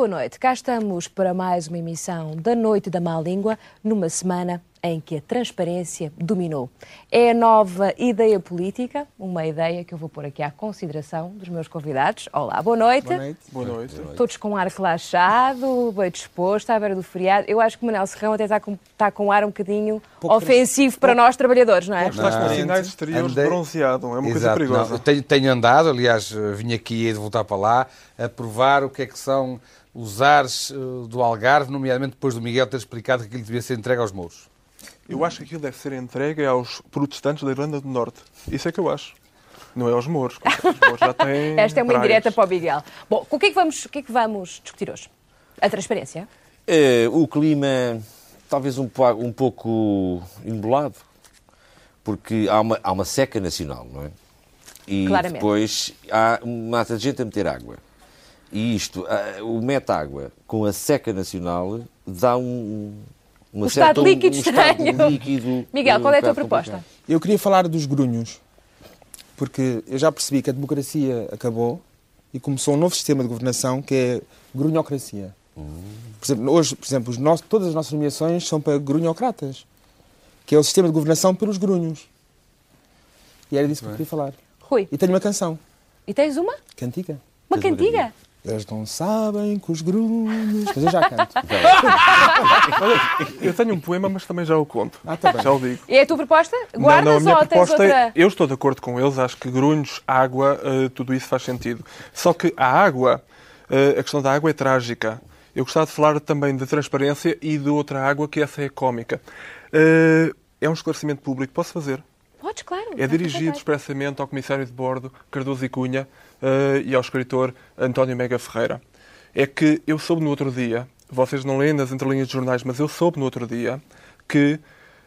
Boa noite. Cá estamos para mais uma emissão da Noite da Má Língua, numa semana em que a transparência dominou. É a nova ideia política, uma ideia que eu vou pôr aqui à consideração dos meus convidados. Olá, boa noite. Boa noite. Boa noite. Todos com ar relaxado, bem disposto, à beira do feriado. Eu acho que o Manel Serrão até está com, está com um ar um bocadinho Pouco ofensivo para nós trabalhadores, não é? Estás com Não. sinais exteriores Andei- bronzeado, é uma coisa Exato, perigosa. não, eu tenho, tenho andado, aliás, eh, vim aqui e de voltar para lá, a provar o que é que são os ares eh, do Algarve, nomeadamente depois do Miguel ter explicado que aquilo devia ser entregue aos mouros. Eu acho que aquilo deve ser entregue aos protestantes da Irlanda do Norte. Isso é que eu acho. Não é aos mouros. Os mouros já têm Esta é uma praias. indireta para o Miguel. Bom, o que é que vamos, o que é que vamos discutir hoje? A transparência? É, o clima talvez um, um pouco embolado, porque há uma, há uma seca nacional, não é? E Claramente. depois há uma de gente a meter água. E isto, ah, o mete água com a seca nacional dá um, uma Um estado certa, líquido um, estado estranho. líquido, Miguel, um qual é a tua proposta? complicado. Eu queria falar dos grunhos, porque eu já percebi que a democracia acabou e começou um novo sistema de governação que é grunhocracia. Por exemplo, hoje, por exemplo, os nossos- todas as nossas nomeações são para grunhocratas, que é o sistema de governação pelos grunhos. E era disso que eu queria falar. Rui, E tenho uma canção, e tens uma? cantiga. Uma cantiga? Eles não sabem que os grunhos... Mas eu já canto. Eu tenho um poema, mas também já o conto. Ah, tá bem. Já o digo. E é a tua proposta? não, Guardas não, a minha ou tens proposta outra? é. Eu estou de acordo com eles, acho que grunhos, água, eh, tudo isso faz sentido. Só que a água, eh, a questão da água é trágica. Eu gostava de falar também de transparência e de outra água, que essa é cómica. Eh, é um esclarecimento público, posso fazer? Podes, claro. É dirigido expressamente ao Comissário de Bordo, Cardoso e Cunha, eh, e ao escritor António Mega Ferreira. É que eu soube no outro dia, vocês não leem nas entrelinhas de jornais, mas eu soube no outro dia que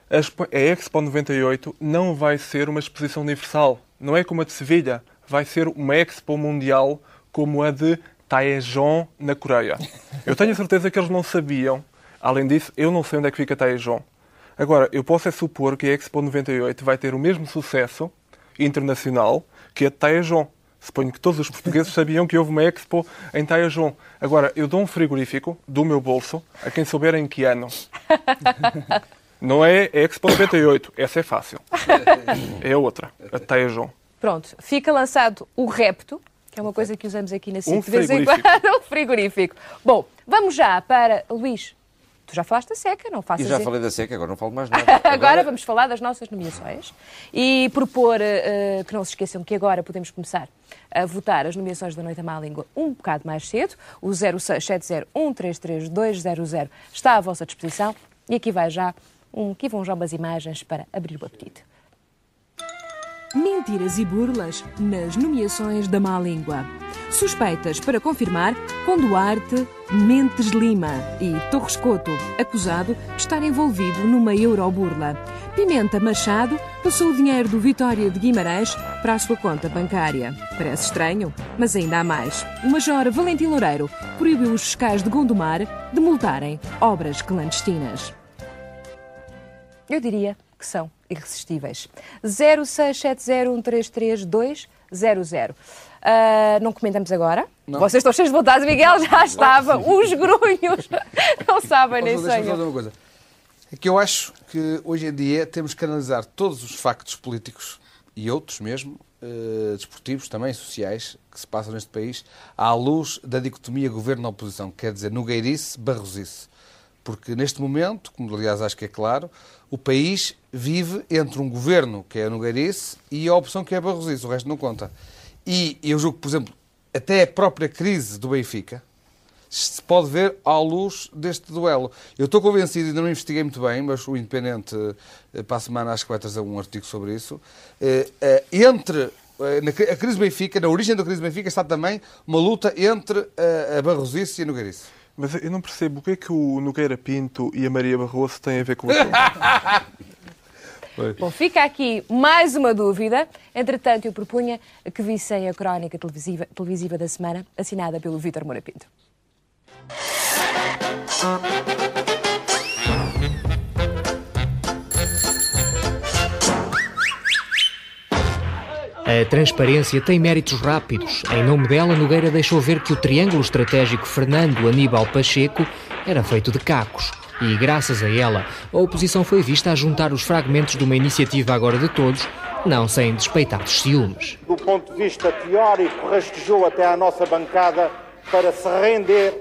a Expo- a Expo 98 não vai ser uma exposição universal. Não é como a de Sevilha. Vai ser uma Expo mundial como a de Taejon, na Coreia. Eu tenho a certeza que eles não sabiam. Além disso, eu não sei onde é que fica Taejon. Agora, eu posso é supor que a Expo 98 vai ter o mesmo sucesso internacional que a de Taejon. Suponho que todos os portugueses sabiam que houve uma Expo em Taejon. Agora, eu dou um frigorífico do meu bolso a quem souber em que ano. Não é a Expo 98, essa é fácil. É a outra, a de Taejon. Pronto, fica lançado o repto, que é uma coisa que usamos aqui na SIC Um de vez em quando. um frigorífico. Bom, vamos já para Luís. Tu já falaste da seca, não Eu faças já isso. falei da seca, agora não falo mais nada. Agora vamos falar das nossas nomeações e propor eh, que não se esqueçam que agora podemos começar a votar as nomeações da Noite à Má Língua um bocado mais cedo. O 0670133200 está à vossa disposição e aqui vai já um, aqui vão já umas imagens para abrir o apetite. Mentiras e burlas nas nomeações da má língua. Suspeitas para confirmar com Duarte, Mentes Lima e Torres Couto, acusado de estar envolvido numa euroburla. Pimenta Machado passou o dinheiro do Vitória de Guimarães para a sua conta bancária. Parece estranho, mas ainda há mais. O Major Valentim Loureiro proibiu os fiscais de Gondomar de multarem obras clandestinas. Eu diria que são irresistíveis. 0670133200. Ah, não comentamos agora. Vocês estão cheios de vontade, Miguel já estava. Os grunhos não sabem nem sonham. uma coisa. É que eu acho que hoje em dia temos que analisar todos os factos políticos e outros mesmo, eh, desportivos, também sociais, que se passam neste país, à luz da dicotomia governo-oposição, quer dizer, nogueirice, barrosice. Porque neste momento, como aliás acho que é claro, o país vive entre um governo que é a nogueirice e a opção que é a barrosice, o resto não conta. E eu julgo por exemplo, até a própria crise do Benfica, se pode ver à luz deste duelo. Eu estou convencido, ainda não investiguei muito bem, mas o Independente, eh, para a semana, acho que vai trazer um artigo sobre isso. eh, eh, Entre a crise do Benfica, na origem da crise do Benfica, está também uma luta entre a Barrosice e a Nogueirice. Mas eu não percebo o que é que o Nogueira Pinto e a Maria Barroso têm a ver com o assunto. Bom, fica aqui mais uma dúvida. Entretanto, eu propunha que vissem a crónica televisiva, televisiva da semana, assinada pelo Vítor Moura Pinto. A transparência tem méritos rápidos. Em nome dela, Nogueira deixou ver que o triângulo estratégico Fernando-Aníbal Pacheco era feito de cacos. E, graças a ela, a oposição foi vista a juntar os fragmentos de uma iniciativa agora de todos, não sem despeitados ciúmes. Do ponto de vista teórico, rastejou até à nossa bancada para se render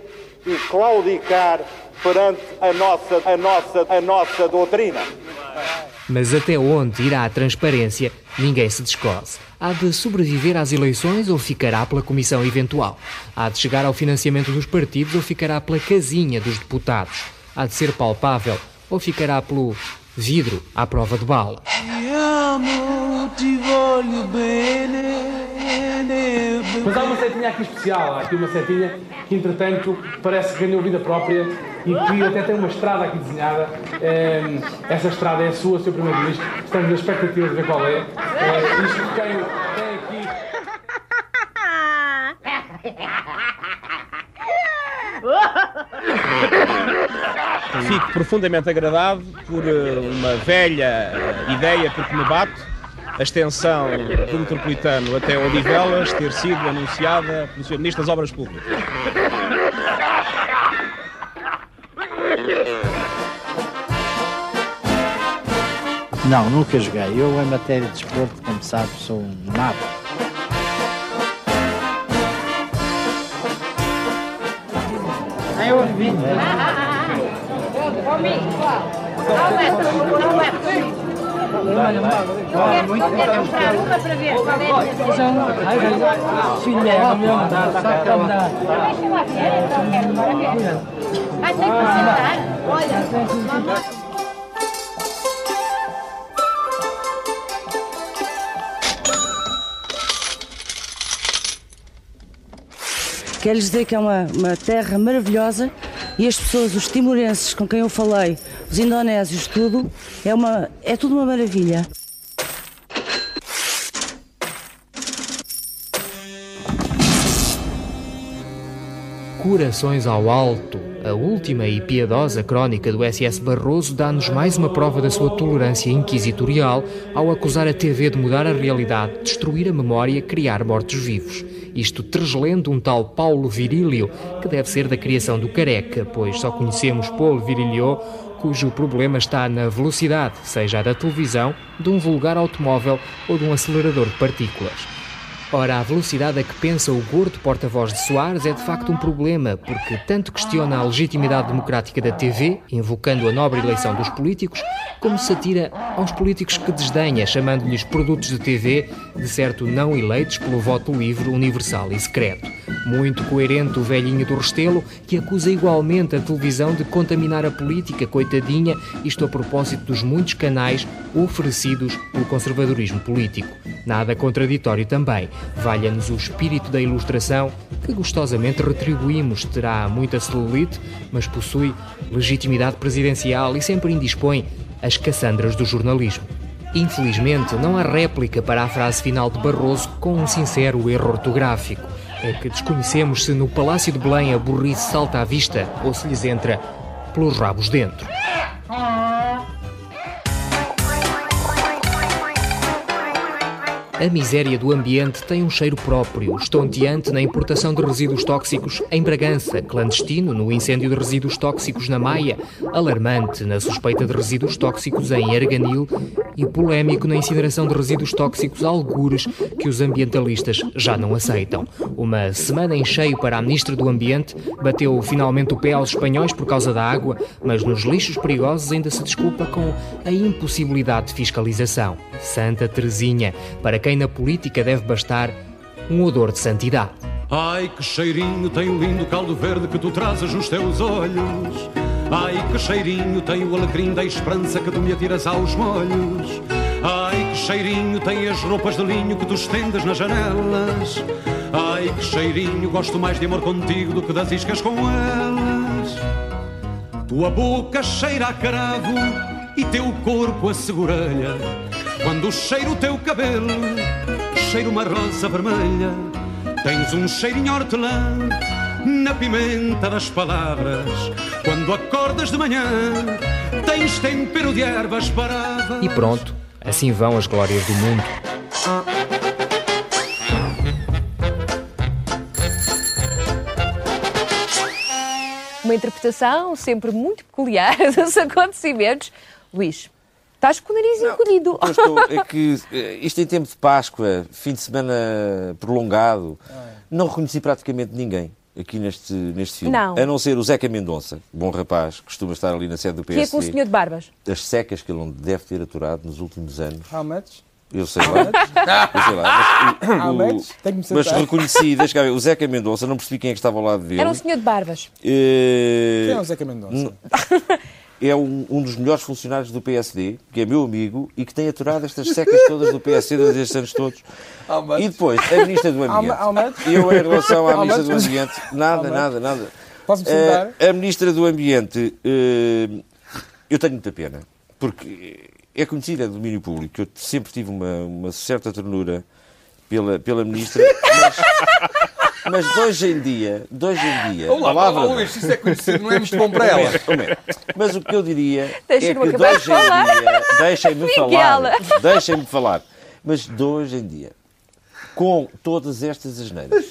e claudicar perante a nossa, a nossa, a nossa doutrina. Mas até onde irá a transparência, ninguém se descose. Há de sobreviver às eleições ou ficará pela comissão eventual? Há de chegar ao financiamento dos partidos ou ficará pela casinha dos deputados? Há de ser palpável ou ficará pelo vidro à prova de bala? Mas há uma setinha aqui especial, há aqui uma setinha que entretanto parece que ganhou vida própria e que até tem uma estrada aqui desenhada. Ehm, essa estrada é a sua, Sr. Primeiro-Ministro. Estamos na expectativa de ver qual é. Eh, isto tem, tem aqui. Fico profundamente agradado por eh, uma velha ideia, porque me bate, a extensão do metropolitano até Odivelas ter sido anunciada pelo Sr. Ministro das Obras Públicas. Não, nunca joguei. Eu, em matéria de desporto, como sabe, sou um nada. Lá ver, então quero agora ver. Vai ter que sentar. Olha, Quero lhes dizer que é uma, uma terra maravilhosa e as pessoas, os timorenses com quem eu falei, os indonésios, tudo, é, uma, é tudo uma maravilha. Corações ao alto. A última e piedosa crónica do SS Barroso dá-nos mais uma prova da sua tolerância inquisitorial ao acusar a TV de mudar a realidade, destruir a memória, criar mortos-vivos. Isto treslendo um tal Paulo Virílio, que deve ser da criação do Careca, pois só conhecemos Paulo Virilio, cujo problema está na velocidade, seja a da televisão, de um vulgar automóvel ou de um acelerador de partículas. Ora, a velocidade a que pensa o gordo porta-voz de Soares é de facto um problema, porque tanto questiona a legitimidade democrática da TV, invocando a nobre eleição dos políticos, como se atira aos políticos que desdenha, chamando-lhes produtos de TV, de certo não eleitos pelo voto livre, universal e secreto. Muito coerente o velhinho do Restelo, que acusa igualmente a televisão de contaminar a política, coitadinha, isto a propósito dos muitos canais oferecidos pelo conservadorismo político. Nada contraditório também. Valha-nos o espírito da ilustração, que gostosamente retribuímos. Terá muita celulite, mas possui legitimidade presidencial e sempre indispõe as Cassandras do jornalismo. Infelizmente, não há réplica para a frase final de Barroso com um sincero erro ortográfico. É que desconhecemos se no Palácio de Belém a burrice salta à vista ou se lhes entra pelos rabos dentro. A miséria do ambiente tem um cheiro próprio, estonteante na importação de resíduos tóxicos em Bragança, clandestino no incêndio de resíduos tóxicos na Maia, alarmante na suspeita de resíduos tóxicos em Arganil e polémico na incineração de resíduos tóxicos algures que os ambientalistas já não aceitam. Uma semana em cheio para a Ministra do Ambiente bateu finalmente o pé aos espanhóis por causa da água, mas nos lixos perigosos ainda se desculpa com a impossibilidade de fiscalização. Santa Teresinha, para quem na política deve bastar um odor de santidade. Ai, que cheirinho tem o lindo caldo verde que tu trazes nos teus olhos. Ai, que cheirinho tem o alecrim da esperança que tu me atiras aos molhos. Ai, que cheirinho tem as roupas de linho que tu estendes nas janelas. Ai, que cheirinho, gosto mais de amor contigo do que das iscas com elas. Tua boca cheira a cravo e teu corpo a segurelha. Quando cheiro o teu cabelo, cheiro uma rosa vermelha, tens um cheirinho hortelã na pimenta das palavras. Quando acordas de manhã, tens tempero de ervas paradas. E pronto, assim vão as glórias do mundo. Uma interpretação sempre muito peculiar dos acontecimentos. Luís, estás com o nariz encolhido. Eu estou, é que eh, isto em tempo de Páscoa, fim de semana prolongado, não reconheci praticamente ninguém aqui neste, neste filme. Não. A não ser o Zeca Mendonça, bom rapaz, que costuma estar ali na sede do Que é com o PSD. senhor de barbas. As secas que ele não deve ter aturado nos últimos anos. How much? Eu sei lá. Eu sei lá. Mas, o- mas reconheci, deixa cá ver, o Zeca Mendonça, não percebi quem é que estava ao lado dele. Era um senhor de barbas. Eh, Quem é o Zeca Mendonça? é um, um dos melhores funcionários do PSD, que é meu amigo e que tem aturado estas secas todas do PSD durante estes anos todos. E depois, a Ministra do Ambiente. Eu, em relação à Ministra do Ambiente, nada, nada, nada. Posso-me sentar? a Ministra do Ambiente, eh, eu tenho muita pena, porque é conhecida, de domínio público, eu sempre tive uma, uma certa ternura pela, pela Ministra, mas, mas de hoje em dia, de hoje em dia, Olá, palavra olá. Luís, isso é conhecido, não é muito bom para ela. Mas o que eu diria é que Deixa-me de acabar de hoje em falar. dia, deixem-me falar, deixem-me falar, mas de hoje em dia, com todas estas asneiras,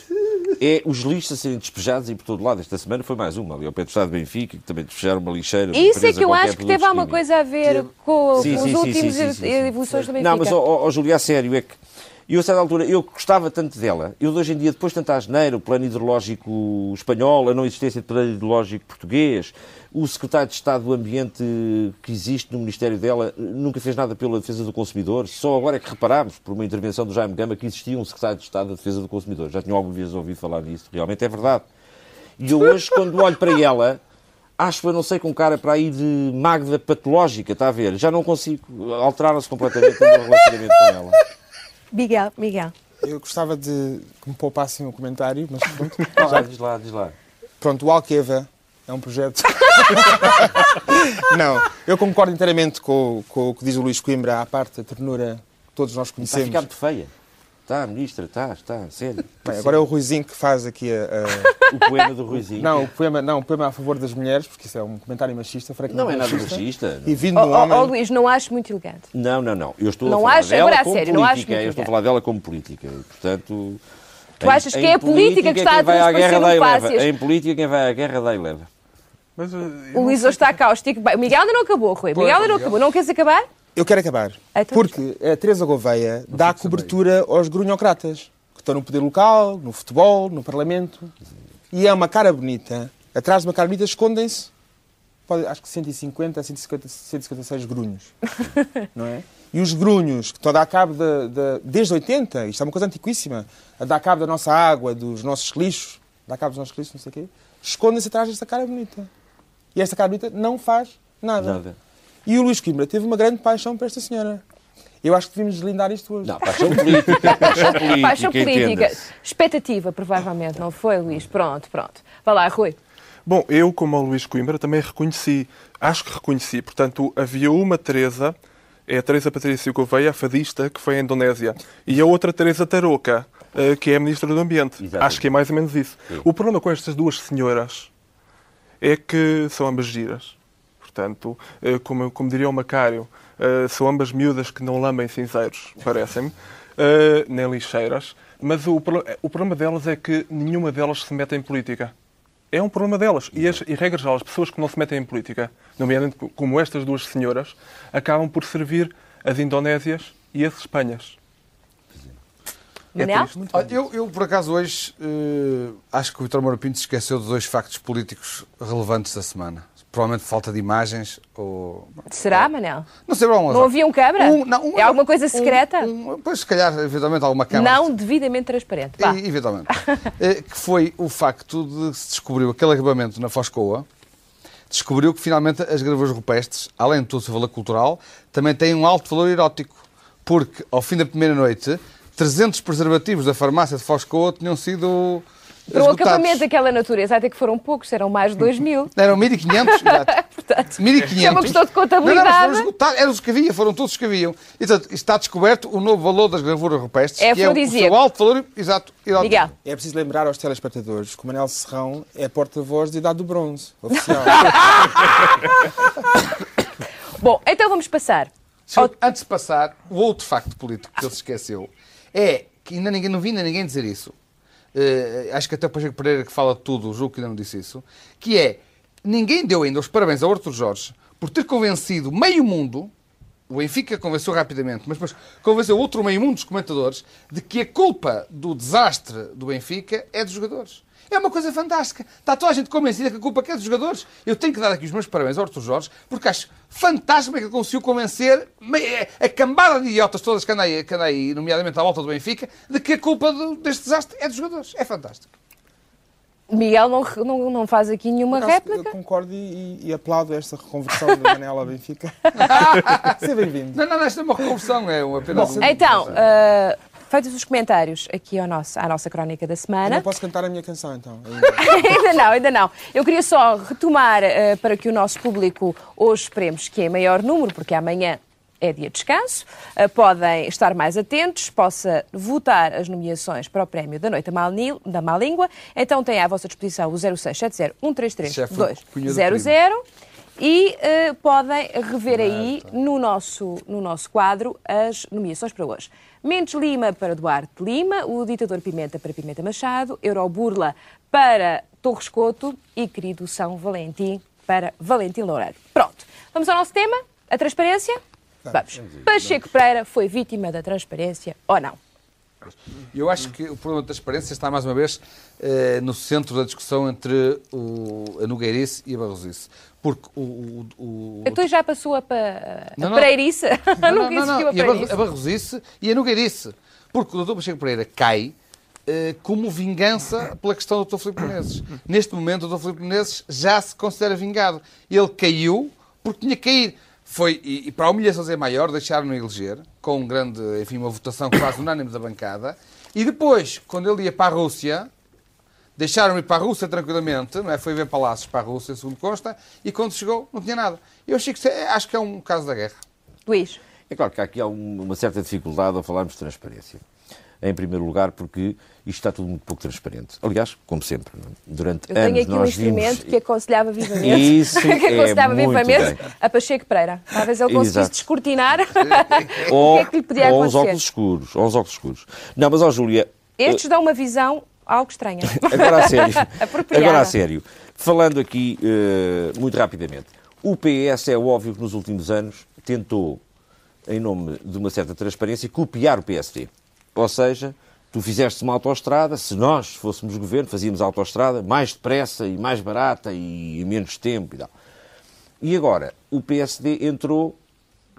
é os lixos a serem despejados em por todo lado. Esta semana foi mais uma, ali ao pé do Estado de Benfica, que também despejaram uma lixeira. uma Isso é que eu acho que teve alguma coisa a ver com, Sim, com sim, os sim, últimos sim, sim, sim. evoluções do Benfica. Não, mas, ó, ó, ó, Júlia, a sério, é que eu, a certa altura, eu gostava tanto dela. Eu, hoje em dia, depois de tanta asneira, o plano hidrológico espanhol, a não existência de plano hidrológico português, o secretário de Estado do Ambiente que existe no Ministério dela nunca fez nada pela defesa do consumidor. Só agora é que reparámos, por uma intervenção do Jaime Gama, que existia um secretário de Estado da defesa do consumidor. Já tinham alguma vez ouvido falar nisso. Realmente é verdade. E eu hoje, quando olho para ela, acho, eu não sei, com cara para aí de magda patológica, está a ver? Já não consigo. Alteraram-se completamente o meu relacionamento com ela. Miguel, Miguel. Eu gostava de que me poupassem o comentário, mas pronto. Já, diz lá, diz lá. Pronto, o Alqueva é um projeto. não, eu concordo inteiramente com, com o que diz o Luís Coimbra, à parte da ternura que todos nós Está a conhecemos. ficar muito feia. Está, ministra, está, está, sério. Bem, agora é o Ruizinho que faz aqui a, a- O poema do Ruizinho. Não, o poema, não, o poema a favor das mulheres, porque isso é um comentário machista. francamente Não é nada machista. E vindo um ó, homem... ó, Luís, não acho muito elegante. Não, não, não. Eu estou Não a falar acho- dela agora a como sério, não acho política. muito Eu estou a falar dela como política. E, portanto... Tu achas que é a política que está a quem vai à transparecer? Em política, quem vai à guerra dá e leva. Mas, eh, O Luís hoje está cáustico. O Miguel ainda não acabou, Rui. Miguel ainda não acabou. Não queres acabar? Eu quero acabar. Então, Porque a Teresa Gouveia dá cobertura aos grunhocratas, que estão no poder local, no futebol, no Parlamento. E é uma cara bonita. Atrás de uma cara bonita escondem-se, pode- acho que 150, 150, 156 grunhos. não é? E os grunhos, que estão a dar cabo de, de- desde 80, isto é uma coisa antiquíssima, a dar cabo da nossa água, dos nossos lixos, dar cabo dos nossos lixos, não sei o quê, escondem-se atrás desta cara bonita. E esta cara bonita não faz nada. Nada. E o Luís Coimbra teve uma grande paixão por esta senhora. Eu acho que devíamos deslindar isto hoje. Não, paixão política. Paixão política, Paixão política. Expectativa, provavelmente, não foi, Luís? Pronto, pronto. Vá lá, Rui. Bom, eu, como o Luís Coimbra, também reconheci, acho que reconheci. Portanto, havia uma Teresa, é a Teresa Patrícia Gouveia, a fadista, que foi à Indonésia, e a outra Teresa Tarouca, eh, que é a Ministra do Ambiente. Exatamente. Acho que é mais ou menos isso. Sim. O problema com estas duas senhoras é que são ambas giras. Portanto, eh, como, como diria o Macário, eh, são ambas miúdas que não lambem cinzeiros, parecem-me, eh, nem lixeiras. Mas o, o problema delas é que nenhuma delas se mete em política. É um problema delas. E, as, e regra geral, as pessoas que não se metem em política, nomeadamente co- como estas duas senhoras, acabam por servir as Indonésias e as Espanhas. Triste. Olha, eu, eu, por acaso, hoje eh, acho que o Vitor Moura Pinto se esqueceu de dois factos políticos relevantes da semana. Provavelmente falta de imagens ou... Será, Manel? Não sei, alguma Não havia um câmara? Um- não, um- é alguma coisa secreta? um- pois, se calhar, eventualmente, alguma câmara. não devidamente transparente. Vá. E, eventualmente. Eh, que foi o facto de se descobriu aquele acabamento na Foscoa, descobriu que finalmente as gravuras rupestres, além de todo o seu valor cultural, também têm um alto valor erótico. Porque, ao fim da primeira noite, 300 preservativos da farmácia de Foscoa tinham sido Para o acabamento daquela natureza, até que foram poucos, eram mais de 2 mil. Eram 1500, exato. Portanto, 1500. é uma questão de Não, não, contabilidade. foram esgotados, eram os que havia, foram todos os que haviam. E, portanto, está descoberto o novo valor das gravuras rupestres, É que é o seu alto valor, exato, erótico. Miguel. É preciso lembrar aos telespectadores que o Manel Serrão é porta-voz de Idade do Bronze, oficial. Bom, então vamos passar. Eu- antes de passar, o outro facto político que ele se esqueceu é que ainda ninguém, não vi ainda ninguém dizer isso. Eh, acho que até o Pacheco Pereira que fala de tudo, o julgo que ainda não disse isso, que é ninguém deu ainda os parabéns ao Arthur Jorge por ter convencido meio mundo, o Benfica convenceu rapidamente, mas depois convenceu outro meio mundo dos comentadores, de que a culpa do desastre do Benfica é dos jogadores. É uma coisa fantástica. Está toda a gente convencida que a culpa é dos jogadores. Eu tenho que dar aqui os meus parabéns ao Arthur Jorge, porque acho fantástico que ele conseguiu convencer a cambada de idiotas todas que anda aí, que anda aí nomeadamente à volta do Benfica, de que a culpa do, deste desastre é dos jogadores. É fantástico. Miguel não, não, não faz aqui nenhuma acaso, réplica. Eu concordo e, e aplaudo esta reconversão da Manela Benfica. Seja bem-vindo. Não, não, não, isto é uma reconversão, é um apenas... Então, uh, feitos os comentários aqui ao nosso, à nossa crónica da Eu semana. não posso cantar a minha canção, então. ainda não, ainda não. Eu queria só retomar uh, para que o nosso público hoje esperemos que é maior número, porque amanhã é dia de descanso, uh, podem estar mais atentos, possa votar as nomeações para o prémio da Noite da Má, Língua. Então tem à vossa disposição o 0670 133 Já foi cunha do 200 e uh, podem rever aí no nosso, no nosso quadro as nomeações para hoje. Mendes Lima para Duarte Lima, o Ditador Pimenta para Pimenta Machado, Euroburla para Torres Couto e Querido São Valentim para Valentim Loureiro. Pronto, vamos ao nosso tema, a transparência? Vamos. Pacheco Pereira foi vítima da transparência ou não? Eu acho que o problema da transparência está, mais uma vez, eh, no centro da discussão entre o, a Nogueirice e a Barrosice. Porque o... o, o- Então já passou a, pa- a Não, não. Pereirice? Não, não, não, não. a E a Barrosice e a Nogueirice. Porque o Dr. Pacheco Pereira cai eh, como vingança pela questão do Dr. Filipe Menezes. Neste momento, o Dr. Filipe Menezes já se considera vingado. Ele caiu porque tinha que cair. Foi, e, e para a humilhação ser maior, deixaram-no eleger, com um grande, enfim, uma votação quase unânime da bancada. E depois, quando ele ia para a Rússia, deixaram-no ir para a Rússia tranquilamente, não é? foi ver palácios para a Rússia, segundo consta, e quando chegou, não tinha nada. Eu achei que, é- acho que é um caso da guerra. Luís. É claro que há aqui há um- uma certa dificuldade ao falarmos de transparência. Em primeiro lugar, porque isto está tudo muito pouco transparente. Aliás, como sempre, é? durante Eu tenho anos aqui um instrumento vimos... que aconselhava vivamente. Isso que aconselhava é vivamente bem. a Pacheco Pereira. Talvez ele conseguisse Exato. descortinar Ou, o que é que lhe podia ou acontecer. óculos escuros. Ou uns óculos escuros. Não, mas, ó, Júlia... Estes dão uma visão algo estranha. Agora a sério. Agora a sério. Falando aqui eh, muito rapidamente. O PS é óbvio que nos últimos anos tentou, em nome de uma certa transparência, copiar o PSD. Ou seja, tu fizeste uma autoestrada, se nós fôssemos governo, fazíamos a autoestrada mais depressa e mais barata e em menos tempo e tal. E agora, o PSD entrou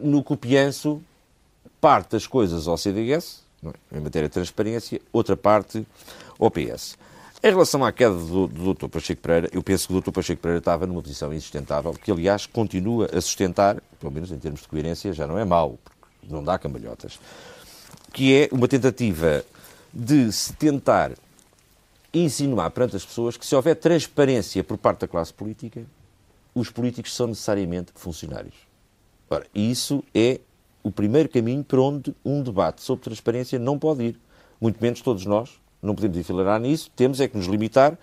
no copianço parte das coisas ao CDS, é? em matéria de transparência, outra parte ao PS. Em relação à queda do, do Dr. Pacheco Pereira, eu penso que o Dr. Pacheco Pereira estava numa posição insustentável, que aliás continua a sustentar, pelo menos em termos de coerência, já não é mau, porque não dá cambalhotas, que é uma tentativa de se tentar insinuar perante as pessoas que se houver transparência por parte da classe política, os políticos são necessariamente funcionários. Ora, isso é o primeiro caminho para onde um debate sobre transparência não pode ir. Muito menos todos nós, não podemos enfileirar nisso, temos é que nos limitar,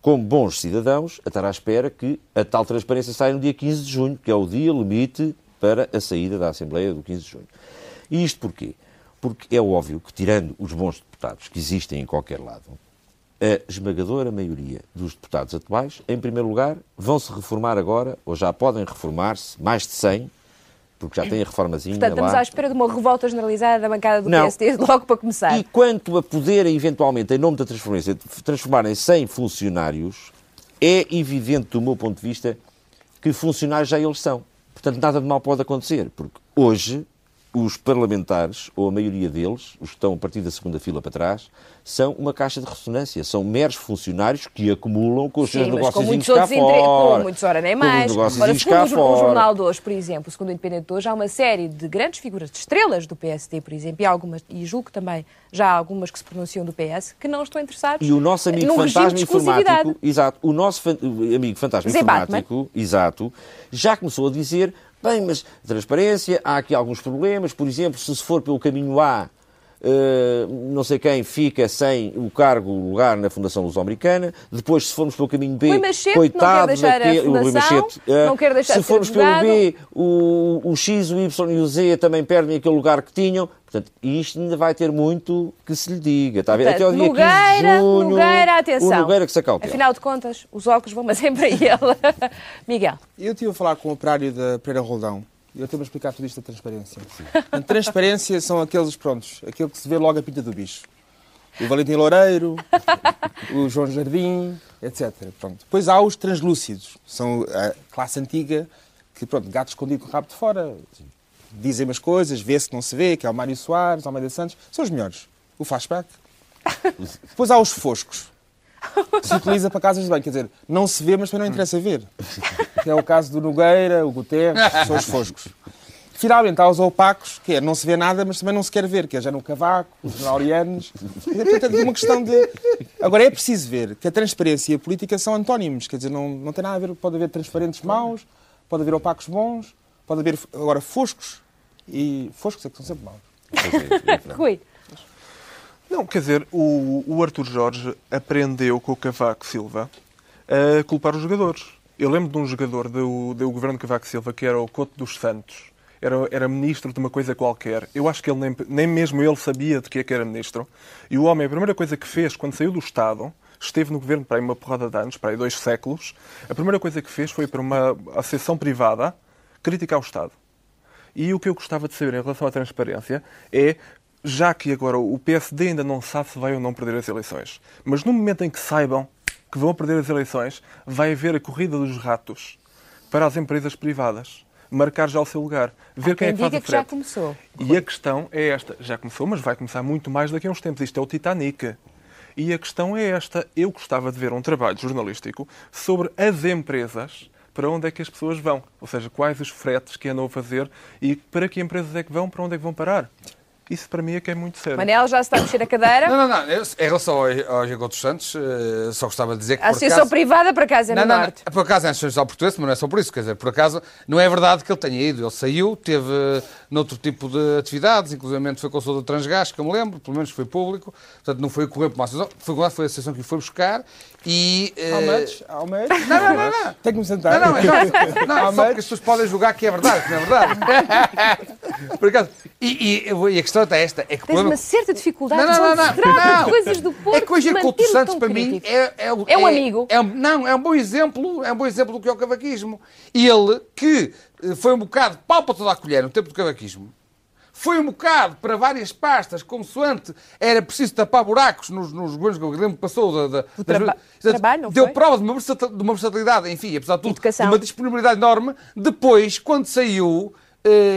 como bons cidadãos, a estar à espera que a tal transparência saia no dia 15 de junho, que é o dia limite para a saída da Assembleia do 15 de junho. E isto porquê? Porque é óbvio que, tirando os bons deputados que existem em qualquer lado, a esmagadora maioria dos deputados atuais, em primeiro lugar, vão se reformar agora, ou já podem reformar-se, mais de 100, porque já têm a reformazinha Portanto, estamos lá. à espera de uma revolta generalizada da bancada do Não. PSD logo para começar. E quanto a poderem, eventualmente, em nome da transformação, transformarem 100 funcionários, é evidente, do meu ponto de vista, que funcionários já eles são. Portanto, nada de mal pode acontecer, porque hoje os parlamentares, ou a maioria deles, os que estão a partir da segunda fila para trás, são uma caixa de ressonância. São meros funcionários que acumulam com os seus Sim, com negócios cá entre... fora. com muitos ora nem mais. negócios Ora, cá segundo o, o jornal de hoje, por exemplo, segundo o Independente de hoje, há uma série de grandes figuras, de estrelas do PSD, por exemplo, e, algumas, e julgo também já há algumas que se pronunciam do PS, que não estão interessados E o nosso amigo fantasma informático, exato, o nosso fan- o amigo fantasma Zé informático, exato, já começou a dizer, bem, mas transparência, há aqui alguns problemas, por exemplo, se for pelo caminho A, não sei quem fica sem o cargo, o lugar na Fundação Luso-Americana. Depois, se formos pelo caminho B, Machete coitado não quer deixar a daquele- o Rui Fundação, Machete, eh, não quer deixar Se formos pelo. B, o, o X, o Y e o Z também perdem aquele lugar que tinham. Portanto, isto ainda vai ter muito que se lhe diga. Está a ver? Até ao Portanto, dia 15 de Nogueira, junho. Nogueira, atenção. O Nogueira que se acautela. Afinal de contas, os óculos vão, mas é para ele. Miguel. Eu estive a falar com o operário da Pereira Roldão eu estive a explicar tudo isto da transparência. A transparência são aqueles, prontos, aquele que se vê logo a pinta do bicho. O Valentim Loureiro, o João Jardim, etc. Pronto. Depois há os translúcidos, são a classe antiga que, pronto, gato escondido com o rabo de fora, dizem umas coisas, vê-se que não se vê, que é o Mário Soares, o Almeida Santos, são os melhores. O flashback. Depois há os foscos. Se utiliza para casas de banho, quer dizer, não se vê, mas também não interessa ver. Que é o caso do Nogueira, o Guterres, são os foscos. Finalmente há os opacos, que é não se vê nada, mas também não se quer ver, que é já no Cavaco, os Laurianos. Portanto, é uma questão de. Agora é preciso ver que a transparência e a política são antónimos, quer dizer, não, não tem nada a ver. Pode haver transparentes maus, pode haver opacos bons, pode haver agora foscos, e foscos é que são sempre maus. Rui. Não, quer dizer, o, o Arthur Jorge aprendeu com o Cavaco Silva a culpar os jogadores. Eu lembro de um jogador do, do governo de Cavaco Silva, que era o Couto dos Santos, era, era ministro de uma coisa qualquer. Eu acho que ele nem, nem mesmo ele sabia de que é que era ministro. E o homem, a primeira coisa que fez quando saiu do Estado, esteve no governo para aí uma porrada de anos, para aí dois séculos, a primeira coisa que fez foi para uma associação privada criticar o Estado. E o que eu gostava de saber em relação à transparência é, já que agora o PSD ainda não sabe se vai ou não perder as eleições, mas no momento em que saibam que vão perder as eleições, vai haver a corrida dos ratos para as empresas privadas. Marcar já o seu lugar. Ver quem é Quem que faz diga a que já começou. E a questão é esta. Já começou, mas vai começar muito mais daqui a uns tempos. Isto é o Titanic. E a questão é esta. Eu gostava de ver um trabalho jornalístico sobre as empresas para onde é que as pessoas vão. Ou seja, quais os fretes que andam a fazer e para que empresas é que vão, para onde é que vão parar. Isso para mim é que é muito sério. Manel já se está a mexer a cadeira. Não, não, não. Eu, em relação ao, ao Encontro dos Santos, eh, só gostava de dizer que. A associação acaso- privada, por acaso, é Não, no não, Norte. não. Por acaso é a Nacional Portuguesa, mas não é só por isso. Quer dizer, por acaso, não é verdade que ele tenha ido. Ele saiu, teve eh, noutro tipo de atividades, inclusive foi consultor do Transgás, que eu me lembro, pelo menos foi público. Portanto, não foi correr para uma associação, foi, foi a associação que o foi buscar e... eh, How much? How much? Não, não, não, não. Tenho que me sentar. Não, não, é, não, não, é só porque as pessoas podem julgar que é verdade, que não é verdade. Por acaso, e, e- e a questão é esta, é que o Tens problema... uma certa dificuldade Não, não, não, não. de coisas do Porto. É que hoje Couto manter-o Santos, para mim, é, é, É um amigo. é não, é um bom exemplo, é um bom exemplo do que é o cavaquismo. Ele, que eh, foi um bocado pau para toda a colher no tempo do cavaquismo, foi um bocado para várias pastas, consoante era preciso tapar buracos nos, nos governos que eu lembro que passou da, da, das- traba- trabalho, não deu foi? prova de uma, versatilidade, enfim, apesar de tudo, Educação. de uma disponibilidade enorme. Depois, quando saiu,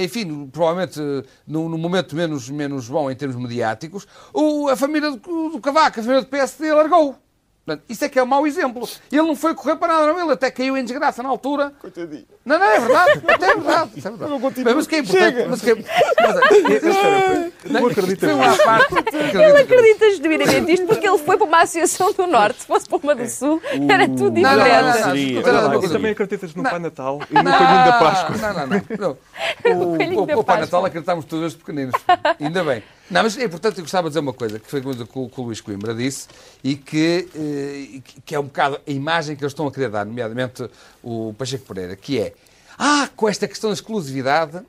enfim, provavelmente eh, no momento menos, menos bom em termos mediáticos, o- a família do, do Cavaco, a família do PSD, largou. Portanto, isso é que é um mau exemplo. Ele não foi correr para nada, não. Ele até caiu em desgraça na altura. Coitadinho. Não, não, é verdade. Até é verdade. Isso é verdade. Mas, mas o que é importante... Mas, o que é- mas, é- não, acredita foi uma à parte. Ele acredita genuinamente isto porque ele foi para uma associação do Norte. Se fosse para uma do Sul, era tudo Não, não, diferente. não, não, não, não, não, e não, também acreditas no Pai Natal e no caminho da Páscoa. Não, não, não. não. O, coelhinho o, o Pai. Natal acreditamos todos os pequeninos. Ainda bem. Não, mas é importante, eu gostava de dizer uma coisa, que foi uma coisa que o, que o Luís Coimbra disse, e que, eh, que é um bocado a imagem que eles estão a querer dar, nomeadamente o Pacheco Pereira, que é, ah, com esta questão da exclusividade,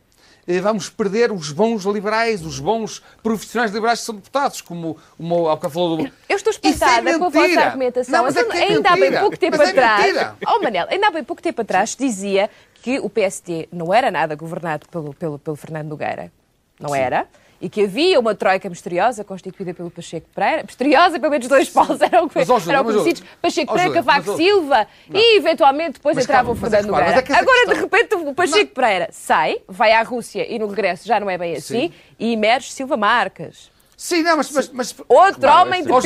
eh, vamos perder os bons liberais, os bons profissionais liberais que são deputados, como o que falou do... Eu estou é espantada com a vossa argumentação. Não, mas é Então, é ainda há bem pouco tempo Mas é atrás. mentira. Oh, Manel, ainda há bem pouco tempo atrás dizia que o PSD não era nada governado pelo, pelo, pelo Fernando Nogueira. Não era. E que havia uma troika misteriosa constituída pelo Pacheco Pereira. Misteriosa, pelo menos dois Paulos eram, Mas, eram mas, conhecidos. Pacheco Pereira, Cavaco Silva e, eventualmente, depois Mas entrava calma, o é Fernando Nogueira. é essa Agora, de questão- repente, o Pacheco Pereira sai, vai à Rússia e no regresso já não é bem assim, Sim. e emerge Silva Marques. Sim, não, mas... mas, mas Outro homem de pelo.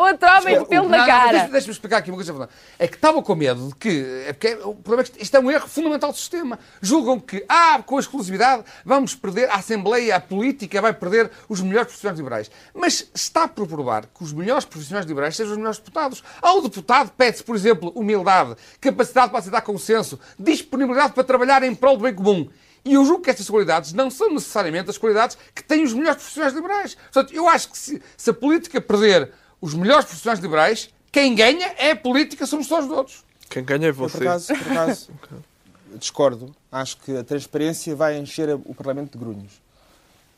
Outro homem de pelo na cara. deixa- Deixa-me explicar aqui uma coisa. É que estavam com medo de que. É porque o problema é que isto é um erro fundamental do sistema. Julgam que, ah, com a exclusividade, vamos perder a Assembleia, a política vai perder os melhores profissionais liberais. Mas está por provar que os melhores profissionais liberais sejam os melhores deputados. Ao deputado pede-se, por exemplo, humildade, capacidade para aceitar consenso, disponibilidade para trabalhar em prol do bem comum. E eu julgo que estas qualidades não são necessariamente as qualidades que têm os melhores profissionais liberais. Portanto, eu acho que se, se a política perder os melhores profissionais liberais, quem ganha é a política, somos todos os outros. Quem ganha é Eu, você. por acaso, por acaso discordo. Acho que a transparência vai encher o Parlamento de grunhos.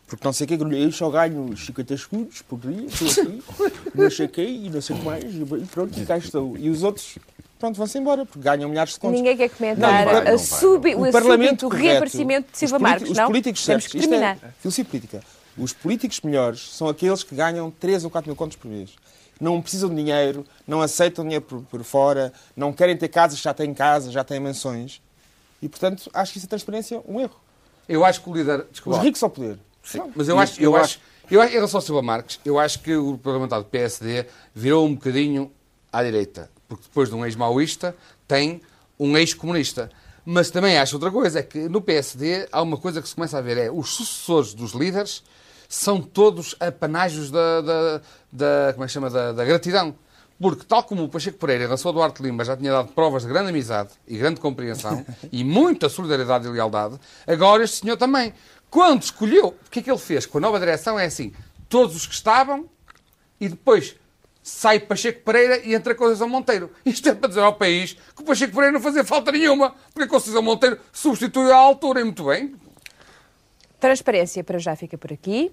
Porque não sei o que, grunho, eu só ganho 50 escudos por dia, estou aqui, não sei o que, e não sei o que mais, e pronto, e cá estou. E os outros, pronto, vão-se embora, porque ganham milhares de contos. Ninguém quer comentar Não, não vai, a sub, o, súbito correto, reaparecimento de Silva os Marques, os não? políticos Temos certos, que isto terminar. é filosofia política. Os políticos melhores são aqueles que ganham 3 ou 4 mil contos por mês. Não precisam de dinheiro, não aceitam dinheiro por, por fora, não querem ter casas, já têm casas, já têm mansões. E, portanto, acho que isso é transparência um erro. Eu acho que o líder. Desculpa. Os ricos ao poder. Sim, mas eu acho, eu acho, eu acho, em relação ao Silva Marques, eu acho que o parlamentar do PSD virou um bocadinho à direita, porque depois de um ex-maoísta tem um ex-comunista. Mas também acho outra coisa, é que no PSD há uma coisa que se começa a ver, é os sucessores dos líderes são todos apanágios da, da, da- como é que chama, da, da gratidão. Porque, tal como o Pacheco Pereira em relação ao Duarte Lima já tinha dado provas de grande amizade e grande compreensão e muita solidariedade e lealdade, agora este senhor também. Quando escolheu, o que é que ele fez? Com a nova direção é assim, todos os que estavam e depois sai Pacheco Pereira e entra Conceição Monteiro. Isto é para dizer ao país que o Pacheco Pereira não fazia falta nenhuma, porque Conceição Monteiro substituiu à altura e muito bem. Transparência para já fica por aqui.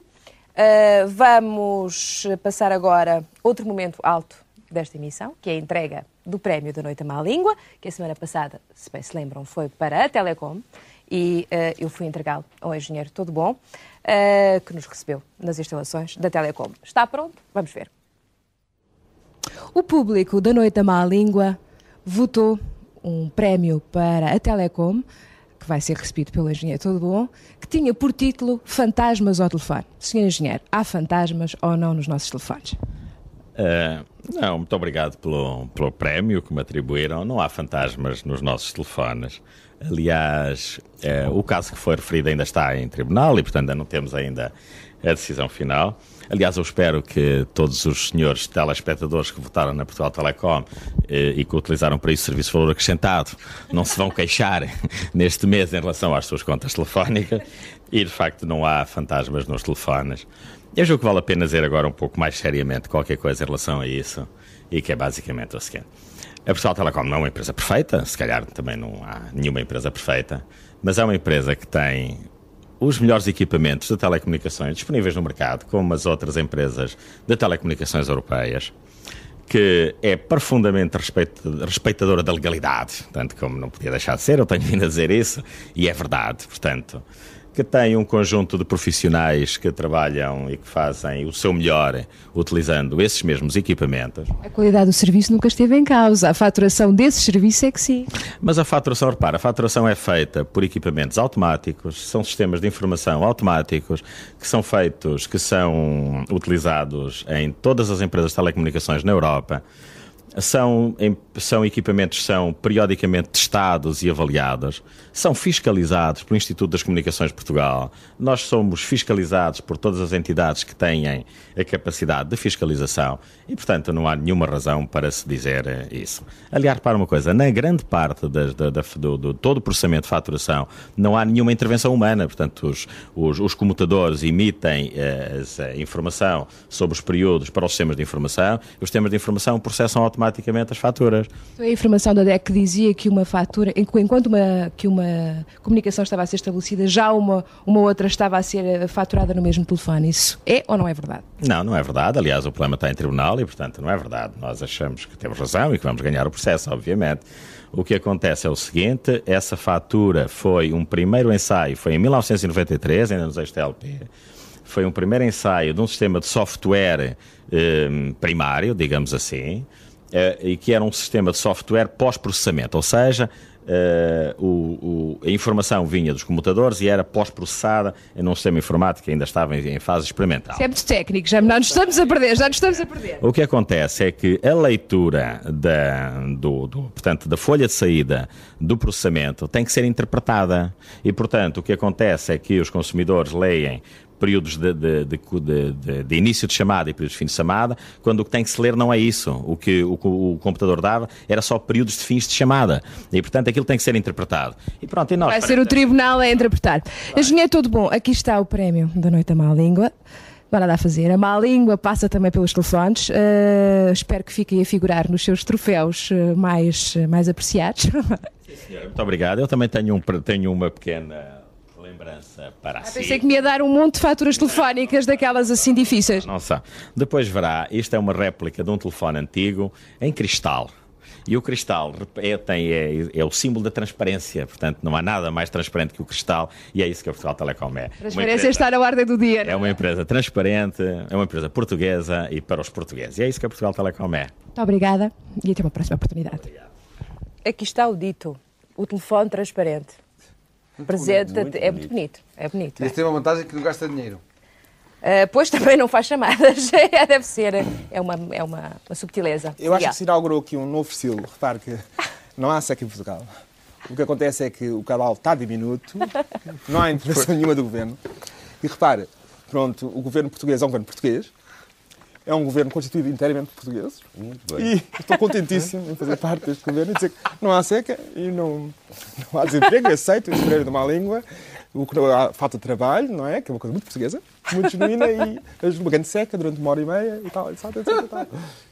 Uh, vamos passar agora outro momento alto desta emissão, que é a entrega do Prémio da Noite à Má Língua, que a semana passada, se bem se lembram, foi para a Telecom e uh, eu fui entregá-lo ao engenheiro Todo Bom, uh, que nos recebeu nas instalações da Telecom. Está pronto? Vamos ver. O público da Noite da Má Língua votou um prémio para a Telecom, que vai ser recebido pelo engenheiro Todo Bom, que tinha por título Fantasmas ao telefone. Senhor engenheiro, há fantasmas ou não nos nossos telefones? Uh, não, muito obrigado pelo, pelo prémio que me atribuíram. Não há fantasmas nos nossos telefones. Aliás, uh, o caso que foi referido ainda está em tribunal e, portanto, ainda não temos ainda a decisão final. Aliás, eu espero que todos os senhores telespectadores que votaram na Portugal Telecom eh, e que utilizaram para isso o serviço de valor acrescentado não se vão queixar neste mês em relação às suas contas telefónicas e, de facto, não há fantasmas nos telefones. Eu julgo que vale a pena dizer agora um pouco mais seriamente qualquer coisa em relação a isso e que é basicamente o seguinte. A Portugal Telecom não é uma empresa perfeita, se calhar também não há nenhuma empresa perfeita, mas é uma empresa que tem os melhores equipamentos de telecomunicações disponíveis no mercado, como as outras empresas de telecomunicações europeias, que é profundamente respeitadora da legalidade, tanto como não podia deixar de ser, eu tenho vindo a dizer isso, e é verdade, portanto, que tem um conjunto de profissionais que trabalham e que fazem o seu melhor utilizando esses mesmos equipamentos. A qualidade do serviço nunca esteve em causa. A faturação desses serviços é que sim. Mas a faturação, repara, a faturação é feita por equipamentos automáticos, são sistemas de informação automáticos que são feitos, que são utilizados em todas as empresas de telecomunicações na Europa. São, são equipamentos são periodicamente testados e avaliados, são fiscalizados pelo Instituto das Comunicações de Portugal. Nós somos fiscalizados por todas as entidades que têm a capacidade de fiscalização e, portanto, não há nenhuma razão para se dizer eh, isso. Aliás, repara uma coisa, na grande parte da, do, do todo o processamento de faturação não há nenhuma intervenção humana, portanto, os, os, os comutadores emitem eh, essa informação sobre os períodos para os sistemas de informação os sistemas de informação processam automaticamente as faturas. A informação da DEC dizia que uma fatura, enquanto uma, que uma comunicação estava a ser estabelecida, já uma, uma outra estava a ser eh, faturada no mesmo telefone. Isso é ou não é verdade? Não, não é verdade. Aliás, o problema está em tribunal e, portanto, não é verdade. Nós achamos que temos razão e que vamos ganhar o processo, obviamente. O que acontece é o seguinte: essa fatura foi um primeiro ensaio, foi em 1993, ainda nos ex-TLP. Foi um primeiro ensaio de um sistema de software eh, primário, digamos assim, e que era um sistema de software pós-processamento, ou seja, eh, o- o- a informação vinha dos computadores e era pós-processada num sistema informático que ainda estava em, em fase experimental. Isso é muito técnico, já não nos estamos a perder, já nos estamos a perder. O que acontece é que a leitura da, do, do- portanto, da folha de saída do processamento tem que ser interpretada. E, portanto, o que acontece é que os consumidores leem períodos de, de, de, de, início de chamada e períodos de fim de chamada, quando o que tem que se ler não é isso. O que o, o computador dava era só períodos de fins de chamada. E, portanto, aquilo tem que ser interpretado. E pronto, e nós... Vai ser o tribunal a interpretar. Engenheiro Todo Bom, aqui está o prémio da Noite da Má Língua. Bora lá fazer. A má língua passa também pelos telefones. Uh, espero que fiquem a figurar nos seus troféus uh, mais, uh, mais apreciados. Sim, senhora. Muito obrigado. Eu também tenho, um, tenho uma pequena lembrança para ah, si. Pensei que me ia dar um monte de faturas telefónicas daquelas assim difíceis. Não sabe. Depois verá, isto é uma réplica de um telefone antigo em cristal. E o cristal é, tem, é, é, o símbolo da transparência, portanto não há nada mais transparente que o cristal e é isso que a Portugal Telecom é. Transparência empresa, está na ordem do dia. É uma empresa transparente, é uma empresa portuguesa e para os portugueses. E é isso que a Portugal Telecom é. Muito obrigada e até uma próxima oportunidade. Obrigado. Aqui está o dito, o telefone transparente. Presente, bonito, muito é bonito. muito bonito. É bonito. E é. tem uma vantagem que não gasta dinheiro. Uh, pois também não faz chamadas, deve ser, é uma, é uma, uma subtileza. Eu acho que se inaugurou aqui um novo estilo. Repare que não há seca em Portugal. O que acontece é que o cabal está diminuto, não há intervenção nenhuma do governo. E repare, pronto, o governo português é um governo português, é um governo constituído inteiramente por portuguees. E estou contentíssimo em fazer parte deste governo e dizer que não há seca e não, não há desemprego, eu aceito, eu de má língua o que há falta de trabalho, não é? Que é uma coisa muito portuguesa, muito genuína e uma grande seca durante uma hora e meia e tal, etc, etc, etc. Isto